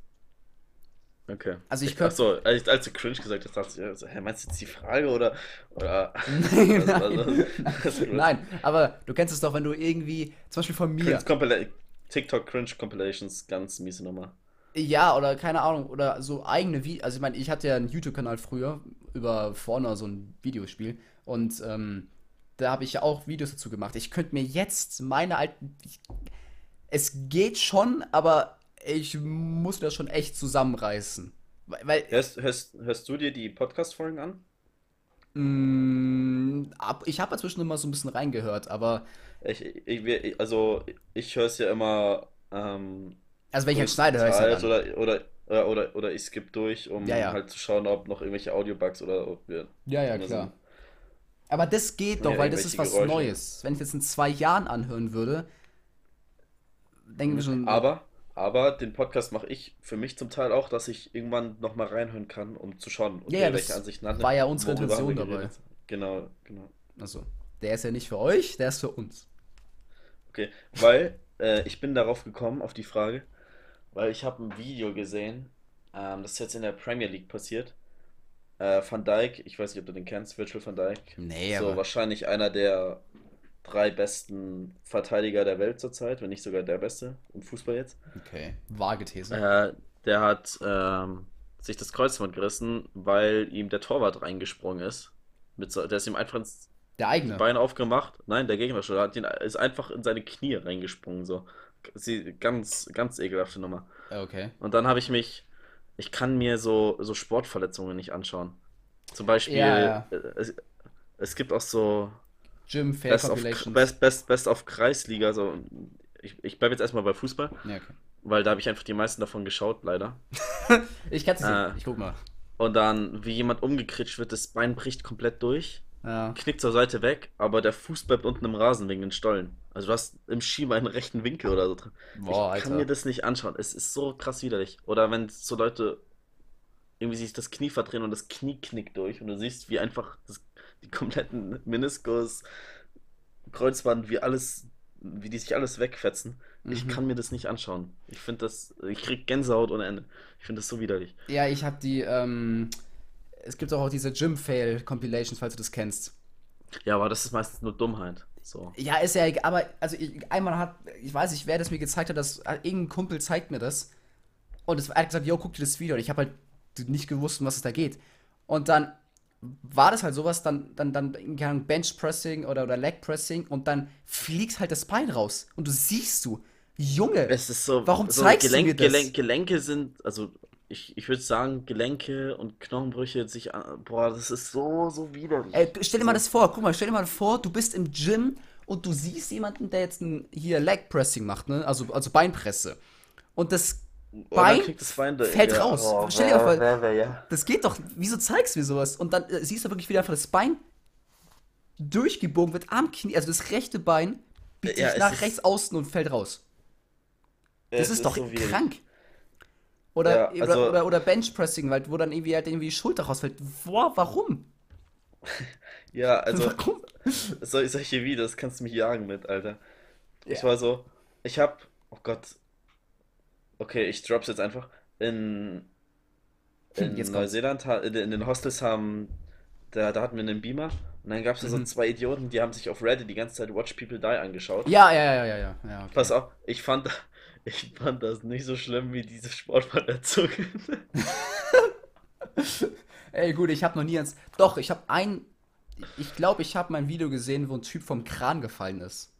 Okay. Also ich könnte. so, als, als du cringe gesagt hast, dachte ich, ja, so, hä, meinst du jetzt die Frage oder. oder Nein, was- was- was- nein, aber du kennst es doch, wenn du irgendwie, zum Beispiel von mir, TikTok Cringe Compilations, ganz miese Nummer. Ja, oder keine Ahnung, oder so eigene Videos, also ich meine, ich hatte ja einen YouTube-Kanal früher über vorne so ein Videospiel und ähm, da habe ich ja auch Videos dazu gemacht. Ich könnte mir jetzt meine alten, ich, es geht schon, aber ich muss das schon echt zusammenreißen. Weil, Hörst, hörst, hörst du dir die Podcast-Folgen an? mh, ab, ich habe dazwischen immer so ein bisschen reingehört, aber Ich, ich, also, ich höre es ja immer. Ähm, also wenn ich halt schneide, höre ich es halt oder, oder, oder, oder, oder ich skippe durch, um Ja, ja. halt zu schauen, ob noch irgendwelche Audio-Bugs oder ob wir. Ja, ja, klar. sind. Aber das geht doch, Ja, weil das ist was Geräusche. Neues. Wenn ich das in zwei Jahren anhören würde, denken wir schon. Aber, aber den Podcast mache ich für mich zum Teil auch, dass ich irgendwann nochmal reinhören kann, um zu schauen, Ja, ja, welche das Ansichten hat. war ja unsere Intention geredet. Genau, genau. Also, der ist ja nicht für euch, der ist für uns. Okay, weil äh, ich bin darauf gekommen, auf die Frage, weil ich habe ein Video gesehen, ähm, das ist jetzt in der Premier League passiert. Äh, Van Dijk, ich weiß nicht, ob du den kennst, Virgil van Dijk. Nee, So aber. wahrscheinlich einer der drei besten Verteidiger der Welt zurzeit, wenn nicht sogar der beste im Fußball jetzt. Okay. Vage These. Äh, der hat ähm, sich das Kreuzband gerissen, weil ihm der Torwart reingesprungen ist. Mit so, der ist ihm einfach ins Der eigene. Bein aufgemacht. Nein, der Gegner schon. Hat ihn, ist einfach in seine Knie reingesprungen. So. Sie ganz, ganz ekelhafte Nummer. Okay. Und dann habe ich mich, ich kann mir so, so Sportverletzungen nicht anschauen. Zum Beispiel, Ja, ja. äh, es, es gibt auch so Gym Fail Best of. Best, Best, Best of Kreisliga. So. Ich, ich bleibe jetzt erstmal bei Fußball, Ja, okay. weil da habe ich einfach die meisten davon geschaut, leider. Ich kann's nicht. Äh. Ich guck mal. Und dann, wie jemand umgekritscht wird, das Bein bricht komplett durch, Ja. knickt zur Seite weg, aber der Fuß bleibt unten im Rasen wegen den Stollen. Also du hast im Ski einen rechten Winkel oder so drin. Boah, ich kann Alter. mir das nicht anschauen. Es ist so krass widerlich. Oder wenn so Leute irgendwie sich das Knie verdrehen und das Knie knickt durch und du siehst, wie einfach das, die kompletten Meniskus, Kreuzband, wie alles, wie die sich alles wegfetzen. Ich Mhm. kann mir das nicht anschauen. Ich finde das, ich krieg Gänsehaut ohne Ende. Ich finde das so widerlich. Ja, ich habe die, ähm, es gibt auch diese Gym Fail Compilations, falls du das kennst. Ja, aber das ist meistens nur Dummheit. So. Ja, ist ja egal, aber also ich, einmal hat, ich weiß nicht, wer das mir gezeigt hat, dass äh, irgendein Kumpel zeigt mir das. Und es, er hat gesagt, yo, guck dir das Video. Und ich habe halt nicht gewusst, um was es da geht. Und dann war das halt sowas, dann, dann, dann, keine Ahnung, Benchpressing oder, oder Leg Pressing und dann fliegt halt das Bein raus. Und du siehst du, Junge, Es ist so, Warum so zeigst du Gelenk, mir das? Gelenk, Gelenke sind, also ich, ich würde sagen, Gelenke und Knochenbrüche sich, an- boah, das ist so, so widerlich. Ey, stell dir mal das vor, guck mal, stell dir mal vor, du bist im Gym und du siehst jemanden, der jetzt ein, hier Leg Pressing macht, ne? Also, also Beinpresse. Und das dann Bein das Bein da- fällt ja, raus. oh, Stell dir mal vor, ja. das geht doch. Wieso zeigst du mir sowas? Und dann äh, siehst du wirklich, wie einfach das Bein durchgebogen wird am Knie, also das rechte Bein biegt Ja, sich nach ist- rechts außen und fällt raus. Das Es ist, doch so krank. Oder, Ja, also- oder, oder, oder Benchpressing, weil, wo dann irgendwie halt irgendwie die Schulter rausfällt. Boah, warum? Ja, also warum? sol solche Videos kannst du mich jagen mit, Alter. Ich Ja. war so, ich hab, oh Gott, okay, ich drop's jetzt einfach. In, in Jetzt. Neuseeland, in, in den Hostels haben, da, da hatten wir einen Beamer und dann gab's da so Mhm. zwei Idioten, die haben sich auf Reddit die ganze Zeit Watch People Die angeschaut. Ja, ja, ja, ja, ja. ja okay. Pass auf, ich fand, ich fand das nicht so schlimm wie diese Sportverletzungen. Ey, gut, ich habe noch nie ans. Doch, ich habe ein. Ich glaube, ich habe mein Video gesehen, wo ein Typ vom Kran gefallen ist.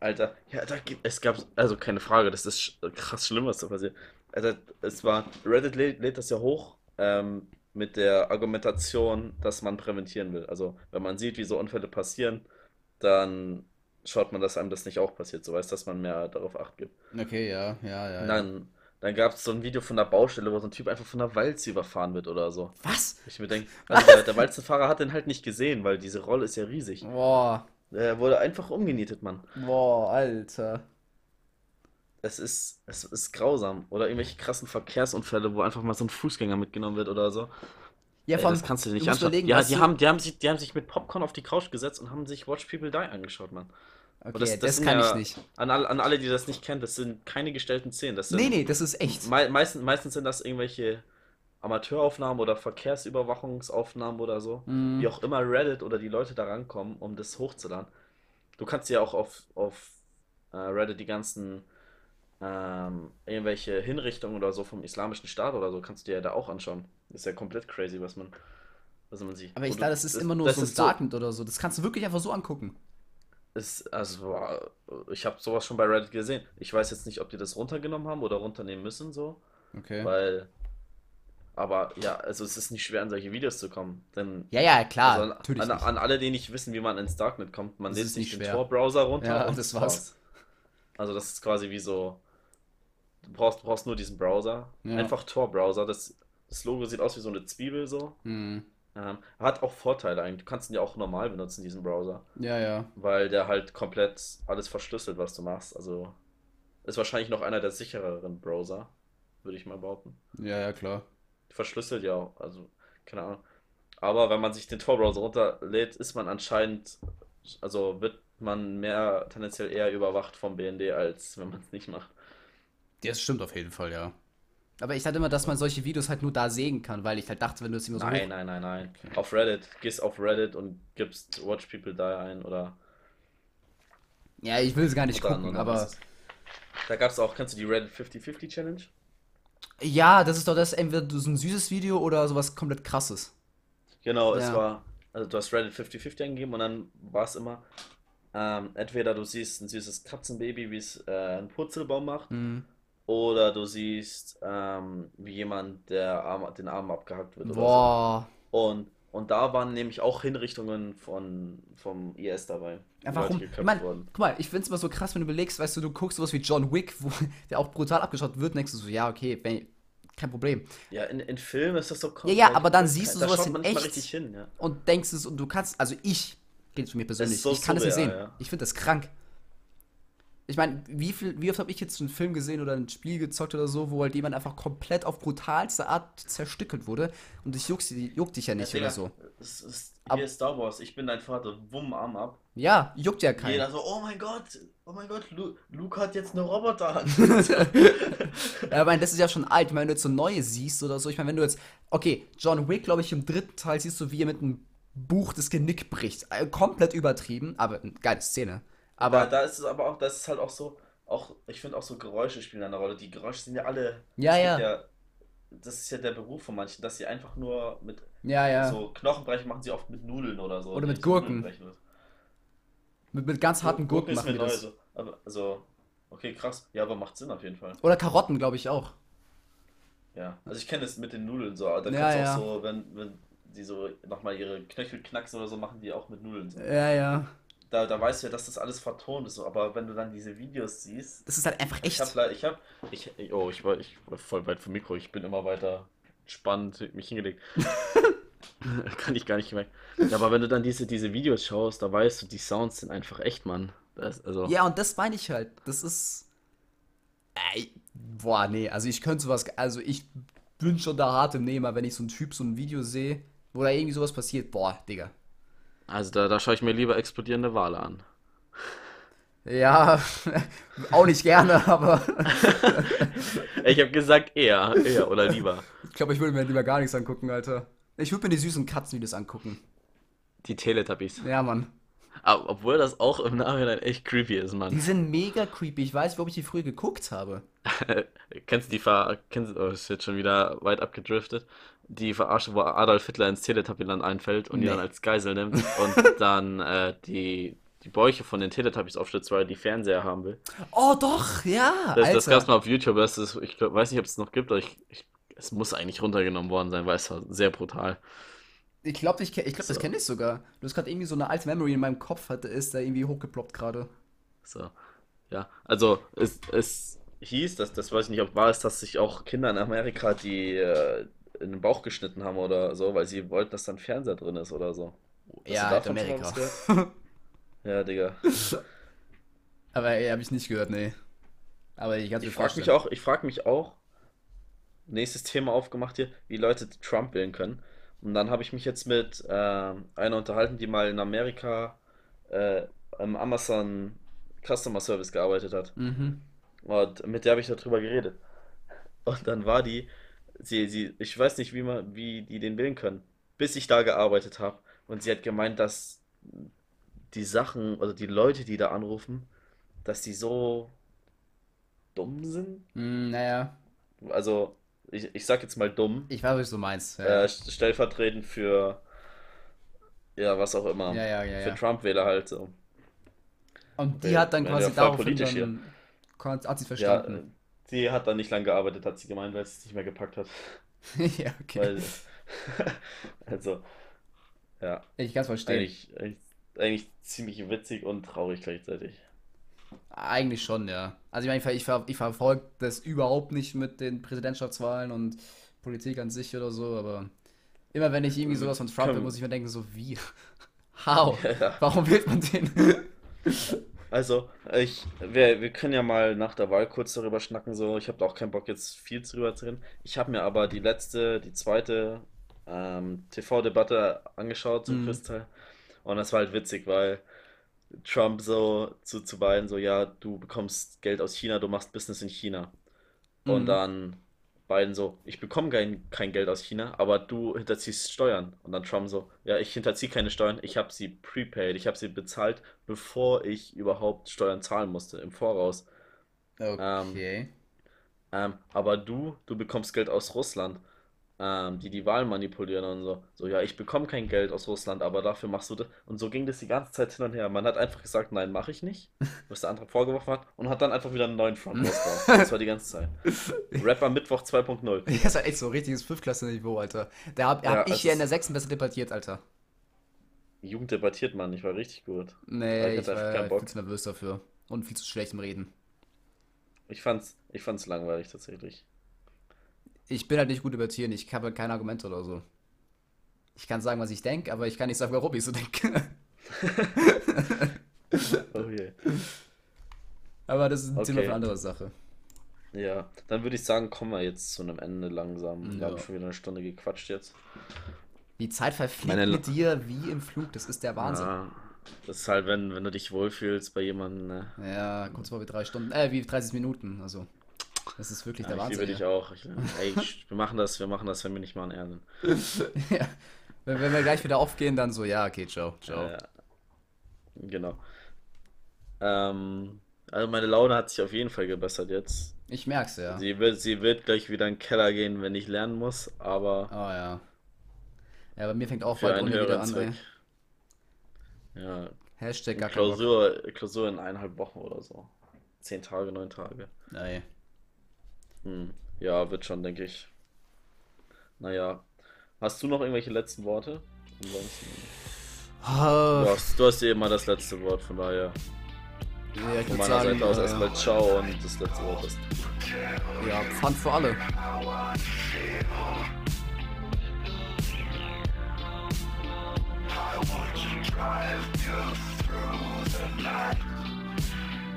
Alter, ja, da gibt es gab, also keine Frage, das ist sch- krass schlimm, was da passiert. Alter, es war, Reddit lädt, lädt das ja hoch, ähm, mit der Argumentation, dass man präventieren will. Also, wenn man sieht, wie so Unfälle passieren, dann schaut man, dass einem das nicht auch passiert, so weiß, dass man mehr darauf acht gibt. Okay, ja, ja, ja. Dann, dann gab es so ein Video von der Baustelle, wo so ein Typ einfach von der Walze überfahren wird oder so. Was? Ich mir denke, also der, der Walzenfahrer hat den halt nicht gesehen, weil diese Rolle ist ja riesig. Boah, Der wurde einfach umgenietet, Mann. boah, Alter. Es ist, es ist grausam. Oder irgendwelche krassen Verkehrsunfälle, wo einfach mal so ein Fußgänger mitgenommen wird oder so. Ja, Ey, das kannst du dir nicht anschauen. überlegen, Ja, die du- haben, die haben sich, die haben sich mit Popcorn auf die Couch gesetzt und haben sich Watch People Die angeschaut, Mann. Okay, das- das, das kann ja- ich nicht. An, an alle, die das nicht kennen, das sind keine gestellten Szenen. Das sind, Nee, nee, das ist echt. mei meistens, meistens sind das irgendwelche Amateuraufnahmen oder Verkehrsüberwachungsaufnahmen oder so. Mhm. Wie auch immer Reddit oder die Leute da rankommen, um das hochzuladen. Du kannst ja auch auf, auf äh, Reddit die ganzen ähm, irgendwelche Hinrichtungen oder so vom Islamischen Staat oder so, kannst du dir ja da auch anschauen. Das ist ja komplett crazy, was man, was man sieht. Aber ich glaube, das ist immer nur das so ein ist so- Darknet oder so. Das kannst du wirklich einfach so angucken. Ist, also, boah, ich habe sowas schon bei Reddit gesehen. Ich weiß jetzt nicht, ob die das runtergenommen haben oder runternehmen müssen, so, Okay. weil. Aber ja, also es ist nicht schwer, an solche Videos zu kommen. Denn Ja, ja, klar, also an, natürlich an, an alle, die nicht wissen, wie man ins Darknet kommt, man Das lädt sich nicht den. Tor-Browser runter Ja, und das war's. Also das ist quasi wie so. Du brauchst, du brauchst nur diesen Browser. Ja. Einfach Tor-Browser. Das, das Logo sieht aus wie so eine Zwiebel so. Hm. Ähm, hat auch Vorteile eigentlich. Du kannst ihn ja auch normal benutzen, diesen Browser. Ja, ja. Weil der halt komplett alles verschlüsselt, was du machst. Also ist wahrscheinlich noch einer der sichereren Browser, würde ich mal behaupten. Ja, ja, klar. Verschlüsselt ja auch, also keine Ahnung. Aber wenn man sich den Tor-Browser runterlädt, ist man anscheinend, also wird man mehr tendenziell eher überwacht vom BND, als wenn man es nicht macht. Das stimmt auf jeden Fall, ja. Aber ich dachte immer, dass man solche Videos halt nur da sehen kann, weil ich halt dachte, wenn du es immer so Nein, nein, nein, nein. Auf Reddit, gehst auf Reddit und gibst Watch People Die ein oder Ja, ich will es gar nicht oder- gucken, aber... Da gab es auch, kennst du die Reddit 50-50 Challenge? Ja, das ist doch das, entweder so ein süßes Video oder sowas komplett krasses. Genau, es Ja. war, also du hast Reddit 50-50 eingegeben und dann war es immer, Ähm, entweder du siehst ein süßes Katzenbaby, wie es äh, einen Purzelbaum macht, Mhm. Oder du siehst, ähm, wie jemand der Arm, den Arm abgehackt wird oder so. Boah. Und, und da waren nämlich auch Hinrichtungen von, vom IS dabei, Ja, warum? Wurden. guck mal, ich find's immer so krass, wenn du überlegst, weißt du, du guckst sowas wie John Wick, wo der auch brutal abgeschaut wird, und denkst du so, ja, okay, wenn, kein Problem. Ja, in, in Filmen ist das so Ja, ja, aber dann siehst du sowas in man echt hin, ja. und denkst es und du kannst, also ich, rede von mir persönlich, so ich kann es nicht sehen. ja. Ich finde das krank. Ich meine, wie viel, wie oft habe ich jetzt einen Film gesehen oder ein Spiel gezockt oder so, wo halt jemand einfach komplett auf brutalste Art zerstückelt wurde und dich juckt, juckt dich ja Ja, nicht Digga, oder so. es ist Ab- hier ist Star Wars, ich bin dein Vater, wumm, Arm ab. Ja, juckt ja keinen. Jeder so, oh mein Gott, oh mein Gott, Lu Luke hat jetzt eine Roboterhand. Ja, ich meine, das ist ja schon alt. Ich meine, wenn du jetzt so neue siehst oder so, ich meine, wenn du jetzt, okay, John Wick, glaube ich, im dritten Teil siehst du, wie er mit einem Buch das Genick bricht. Äh, komplett übertrieben, aber eine geile Szene. Aber Aber, da ist es aber auch, das ist halt auch so, auch, ich finde auch so Geräusche spielen eine Rolle. Die Geräusche sind ja alle, Ja, es ja. gibt das ist ja der Beruf von manchen, dass sie einfach nur mit ja, ja, so Knochenbrechen machen sie oft mit Nudeln oder so. Oder mit so Gurken. brechen. mit, mit ganz harten Gurken ist machen die neu, das. so. Aber, also, okay, krass. Ja, aber macht Sinn auf jeden Fall. Oder Karotten, glaube ich auch. Ja, also ich kenne das mit den Nudeln so, aber da Ja, kannst ja. auch so, wenn, wenn die so nochmal ihre Knöchel knacksen oder so, machen die auch mit Nudeln so. Ja, ja. Da, da weißt du ja, dass das alles vertont ist, so, aber wenn du dann diese Videos siehst, Das ist halt einfach ich echt. hab, le- ich hab, ich, oh, ich war, ich war voll weit vom Mikro, ich bin immer weiter spannend mich hingelegt. Kann ich gar nicht gemerkt. Ja, aber wenn du dann diese, diese Videos schaust, da weißt du, die Sounds sind einfach echt, Mann. Das, also, Ja, und das meine ich halt. Das ist. Ey, boah, nee, also ich könnte sowas. Also ich bin schon da hart im Nehmer, wenn ich so einen Typ so ein Video sehe, wo da irgendwie sowas passiert. Boah, Digga. Also da, da schaue ich mir lieber explodierende Wale an. Ja, auch nicht gerne, aber Ich habe gesagt eher, eher oder lieber. ich glaube, ich würde mir lieber gar nichts angucken, Alter. Ich würde mir die süßen Katzenvideos angucken. Die Teletubbies. Ja, Mann. Aber, obwohl das auch im Nachhinein echt creepy ist, Die Mann. sind mega creepy. Ich weiß, warum ich die früher geguckt habe. Kennst du die Ver... Kennst, oh, ist jetzt schon wieder weit abgedriftet. Die Verarsche, wo Adolf Hitler ins Teletubbyland einfällt und die Nee. dann als Geisel nimmt und dann äh, die, die Bäuche von den Teletubbies aufschlitzt, weil er die Fernseher haben will. Oh, doch, ja, Das, das Alter. gab's mal auf YouTube, das ist, ich glaub, weiß nicht, ob es noch gibt, aber ich, ich, es muss eigentlich runtergenommen worden sein, weil es war sehr brutal. Ich glaube, ich, ich glaub, das So. kenne ich sogar. Du hast gerade irgendwie so eine alte Memory in meinem Kopf, hatte, ist da irgendwie hochgeploppt gerade. So, ja. Also, es, es hieß, dass, das weiß ich nicht, ob wahr ist, dass sich auch Kinder in Amerika die äh, in den Bauch geschnitten haben oder so, weil sie wollten, dass da ein Fernseher drin ist oder so. Hast Ja, halt Amerika. Ja, Digga. Aber ey, habe ich nicht gehört, nee. Aber ich Ich frage mich auch, ich frage mich auch, nächstes Thema aufgemacht hier, wie Leute Trump wählen können. Und dann habe ich mich jetzt mit ähm, einer unterhalten, die mal in Amerika äh, im Amazon Customer Service gearbeitet hat. Mhm. Und mit der habe ich darüber geredet. Und dann war die, sie, sie, ich weiß nicht, wie man, wie die den wählen können, bis ich da gearbeitet habe. Und sie hat gemeint, dass die Sachen, also die Leute, die da anrufen, dass die so dumm sind. Hm, naja, Also, ich, ich sag jetzt mal dumm. ich weiß, was du meinst. Ja, Äh, stellvertretend für, ja, was auch immer. ja, ja, ja. Für. Trump-Wähler halt so. Und die Ja, hat dann quasi voll daraufhin dann, hat sie verstanden. Die hat dann nicht lange gearbeitet, hat sie gemeint, weil sie es nicht mehr gepackt hat. Ja, okay. Weil, also, ja, Ich kann es verstehen. eigentlich, eigentlich, eigentlich ziemlich witzig und traurig gleichzeitig. Eigentlich schon, ja. Also ich meine, ich, ver- ich, ver- ich verfolge das überhaupt nicht mit den Präsidentschaftswahlen und Politik an sich oder so, aber immer wenn ich irgendwie sowas von Trump höre, muss ich mir denken, so wie? How? Ja. Warum wählt man den? Also, ich, wir, wir können ja mal nach der Wahl kurz darüber schnacken, so. Ich habe da auch keinen Bock, jetzt viel drüber zu reden. Ich habe mir aber die letzte, die zweite ähm, TV-Debatte angeschaut zum Mhm. Kristall. Und das war halt witzig, weil Trump so zu, zu beiden so, ja, du bekommst Geld aus China, du machst Business in China. Und Mhm. dann beiden so, ich bekomme kein, kein Geld aus China, aber du hinterziehst Steuern. Und dann Trump so, ja, ich hinterziehe keine Steuern, ich habe sie prepaid, ich habe sie bezahlt, bevor ich überhaupt Steuern zahlen musste, im Voraus. Okay. Ähm, aber du, du bekommst Geld aus Russland. Ähm, die die Wahl manipulieren und so. So, ja, ich bekomme kein Geld aus Russland, aber dafür machst du das. Und so ging das die ganze Zeit hin und her. Man hat einfach gesagt, nein, mache ich nicht, was der andere vorgeworfen hat, und hat dann einfach wieder einen neuen Front rausgebracht. Das war die ganze Zeit. Rapper Mittwoch 2.0. Ja, das war echt so richtiges Fünfklasse-Niveau, Alter. Da hab, Ja, hab ich es hier in der sechsten besser debattiert, Alter. Jugend debattiert man, ich war richtig gut. Nee, ich ich war keinen Bock. viel zu nervös dafür. Und viel zu schlecht im Reden. Ich fand's, ich fand's langweilig tatsächlich. Ich bin halt nicht gut debattieren, ich habe halt keine Argumente oder so. Ich kann sagen, was ich denke, aber ich kann nicht sagen, warum ich so denke. Je. aber das ist ein Thema Okay. für eine andere Sache. Ja, dann würde ich sagen, kommen wir jetzt zu einem Ende langsam. Wir Ja. haben schon wieder eine Stunde gequatscht jetzt. Die Zeit verfliegt Meine- mit dir wie im Flug, das ist der Wahnsinn. Ja, das ist halt, wenn, wenn du dich wohlfühlst bei jemandem, ne? Ja, kurz vor wie drei Stunden, äh, wie 30 Minuten, also. Das ist wirklich Ja, der ich liebe Wahnsinn. dich ja. auch. Ich, ey, wir machen das, wir machen das, wenn wir nicht mal an Erden. ja. Wenn, wenn wir gleich wieder aufgehen, dann so, ja, okay, ciao, ciao. Äh, genau. Ähm, also meine Laune hat sich auf jeden Fall gebessert jetzt. Ich merk's ja. Sie wird, sie wird gleich wieder in den Keller gehen, wenn ich lernen muss, aber Oh ja. Ja, bei mir fängt auch bald Uni wieder an, ey. Ja, Hashtag gar. Klausur, Klausur in eineinhalb Wochen oder so. Zehn Tage, neun Tage. Ey. Hm. Ja, wird schon, denke ich. Naja. Hast du noch irgendwelche letzten Worte? Ansonsten. Ah, Du hast, du hast eh immer das letzte Wort, von daher. ja, Von meiner sagen, Seite aus äh, erstmal ciao und das letzte Wort ist. ja, Pfand für alle.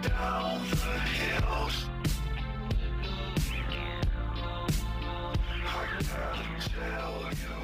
Down the hills I can tell you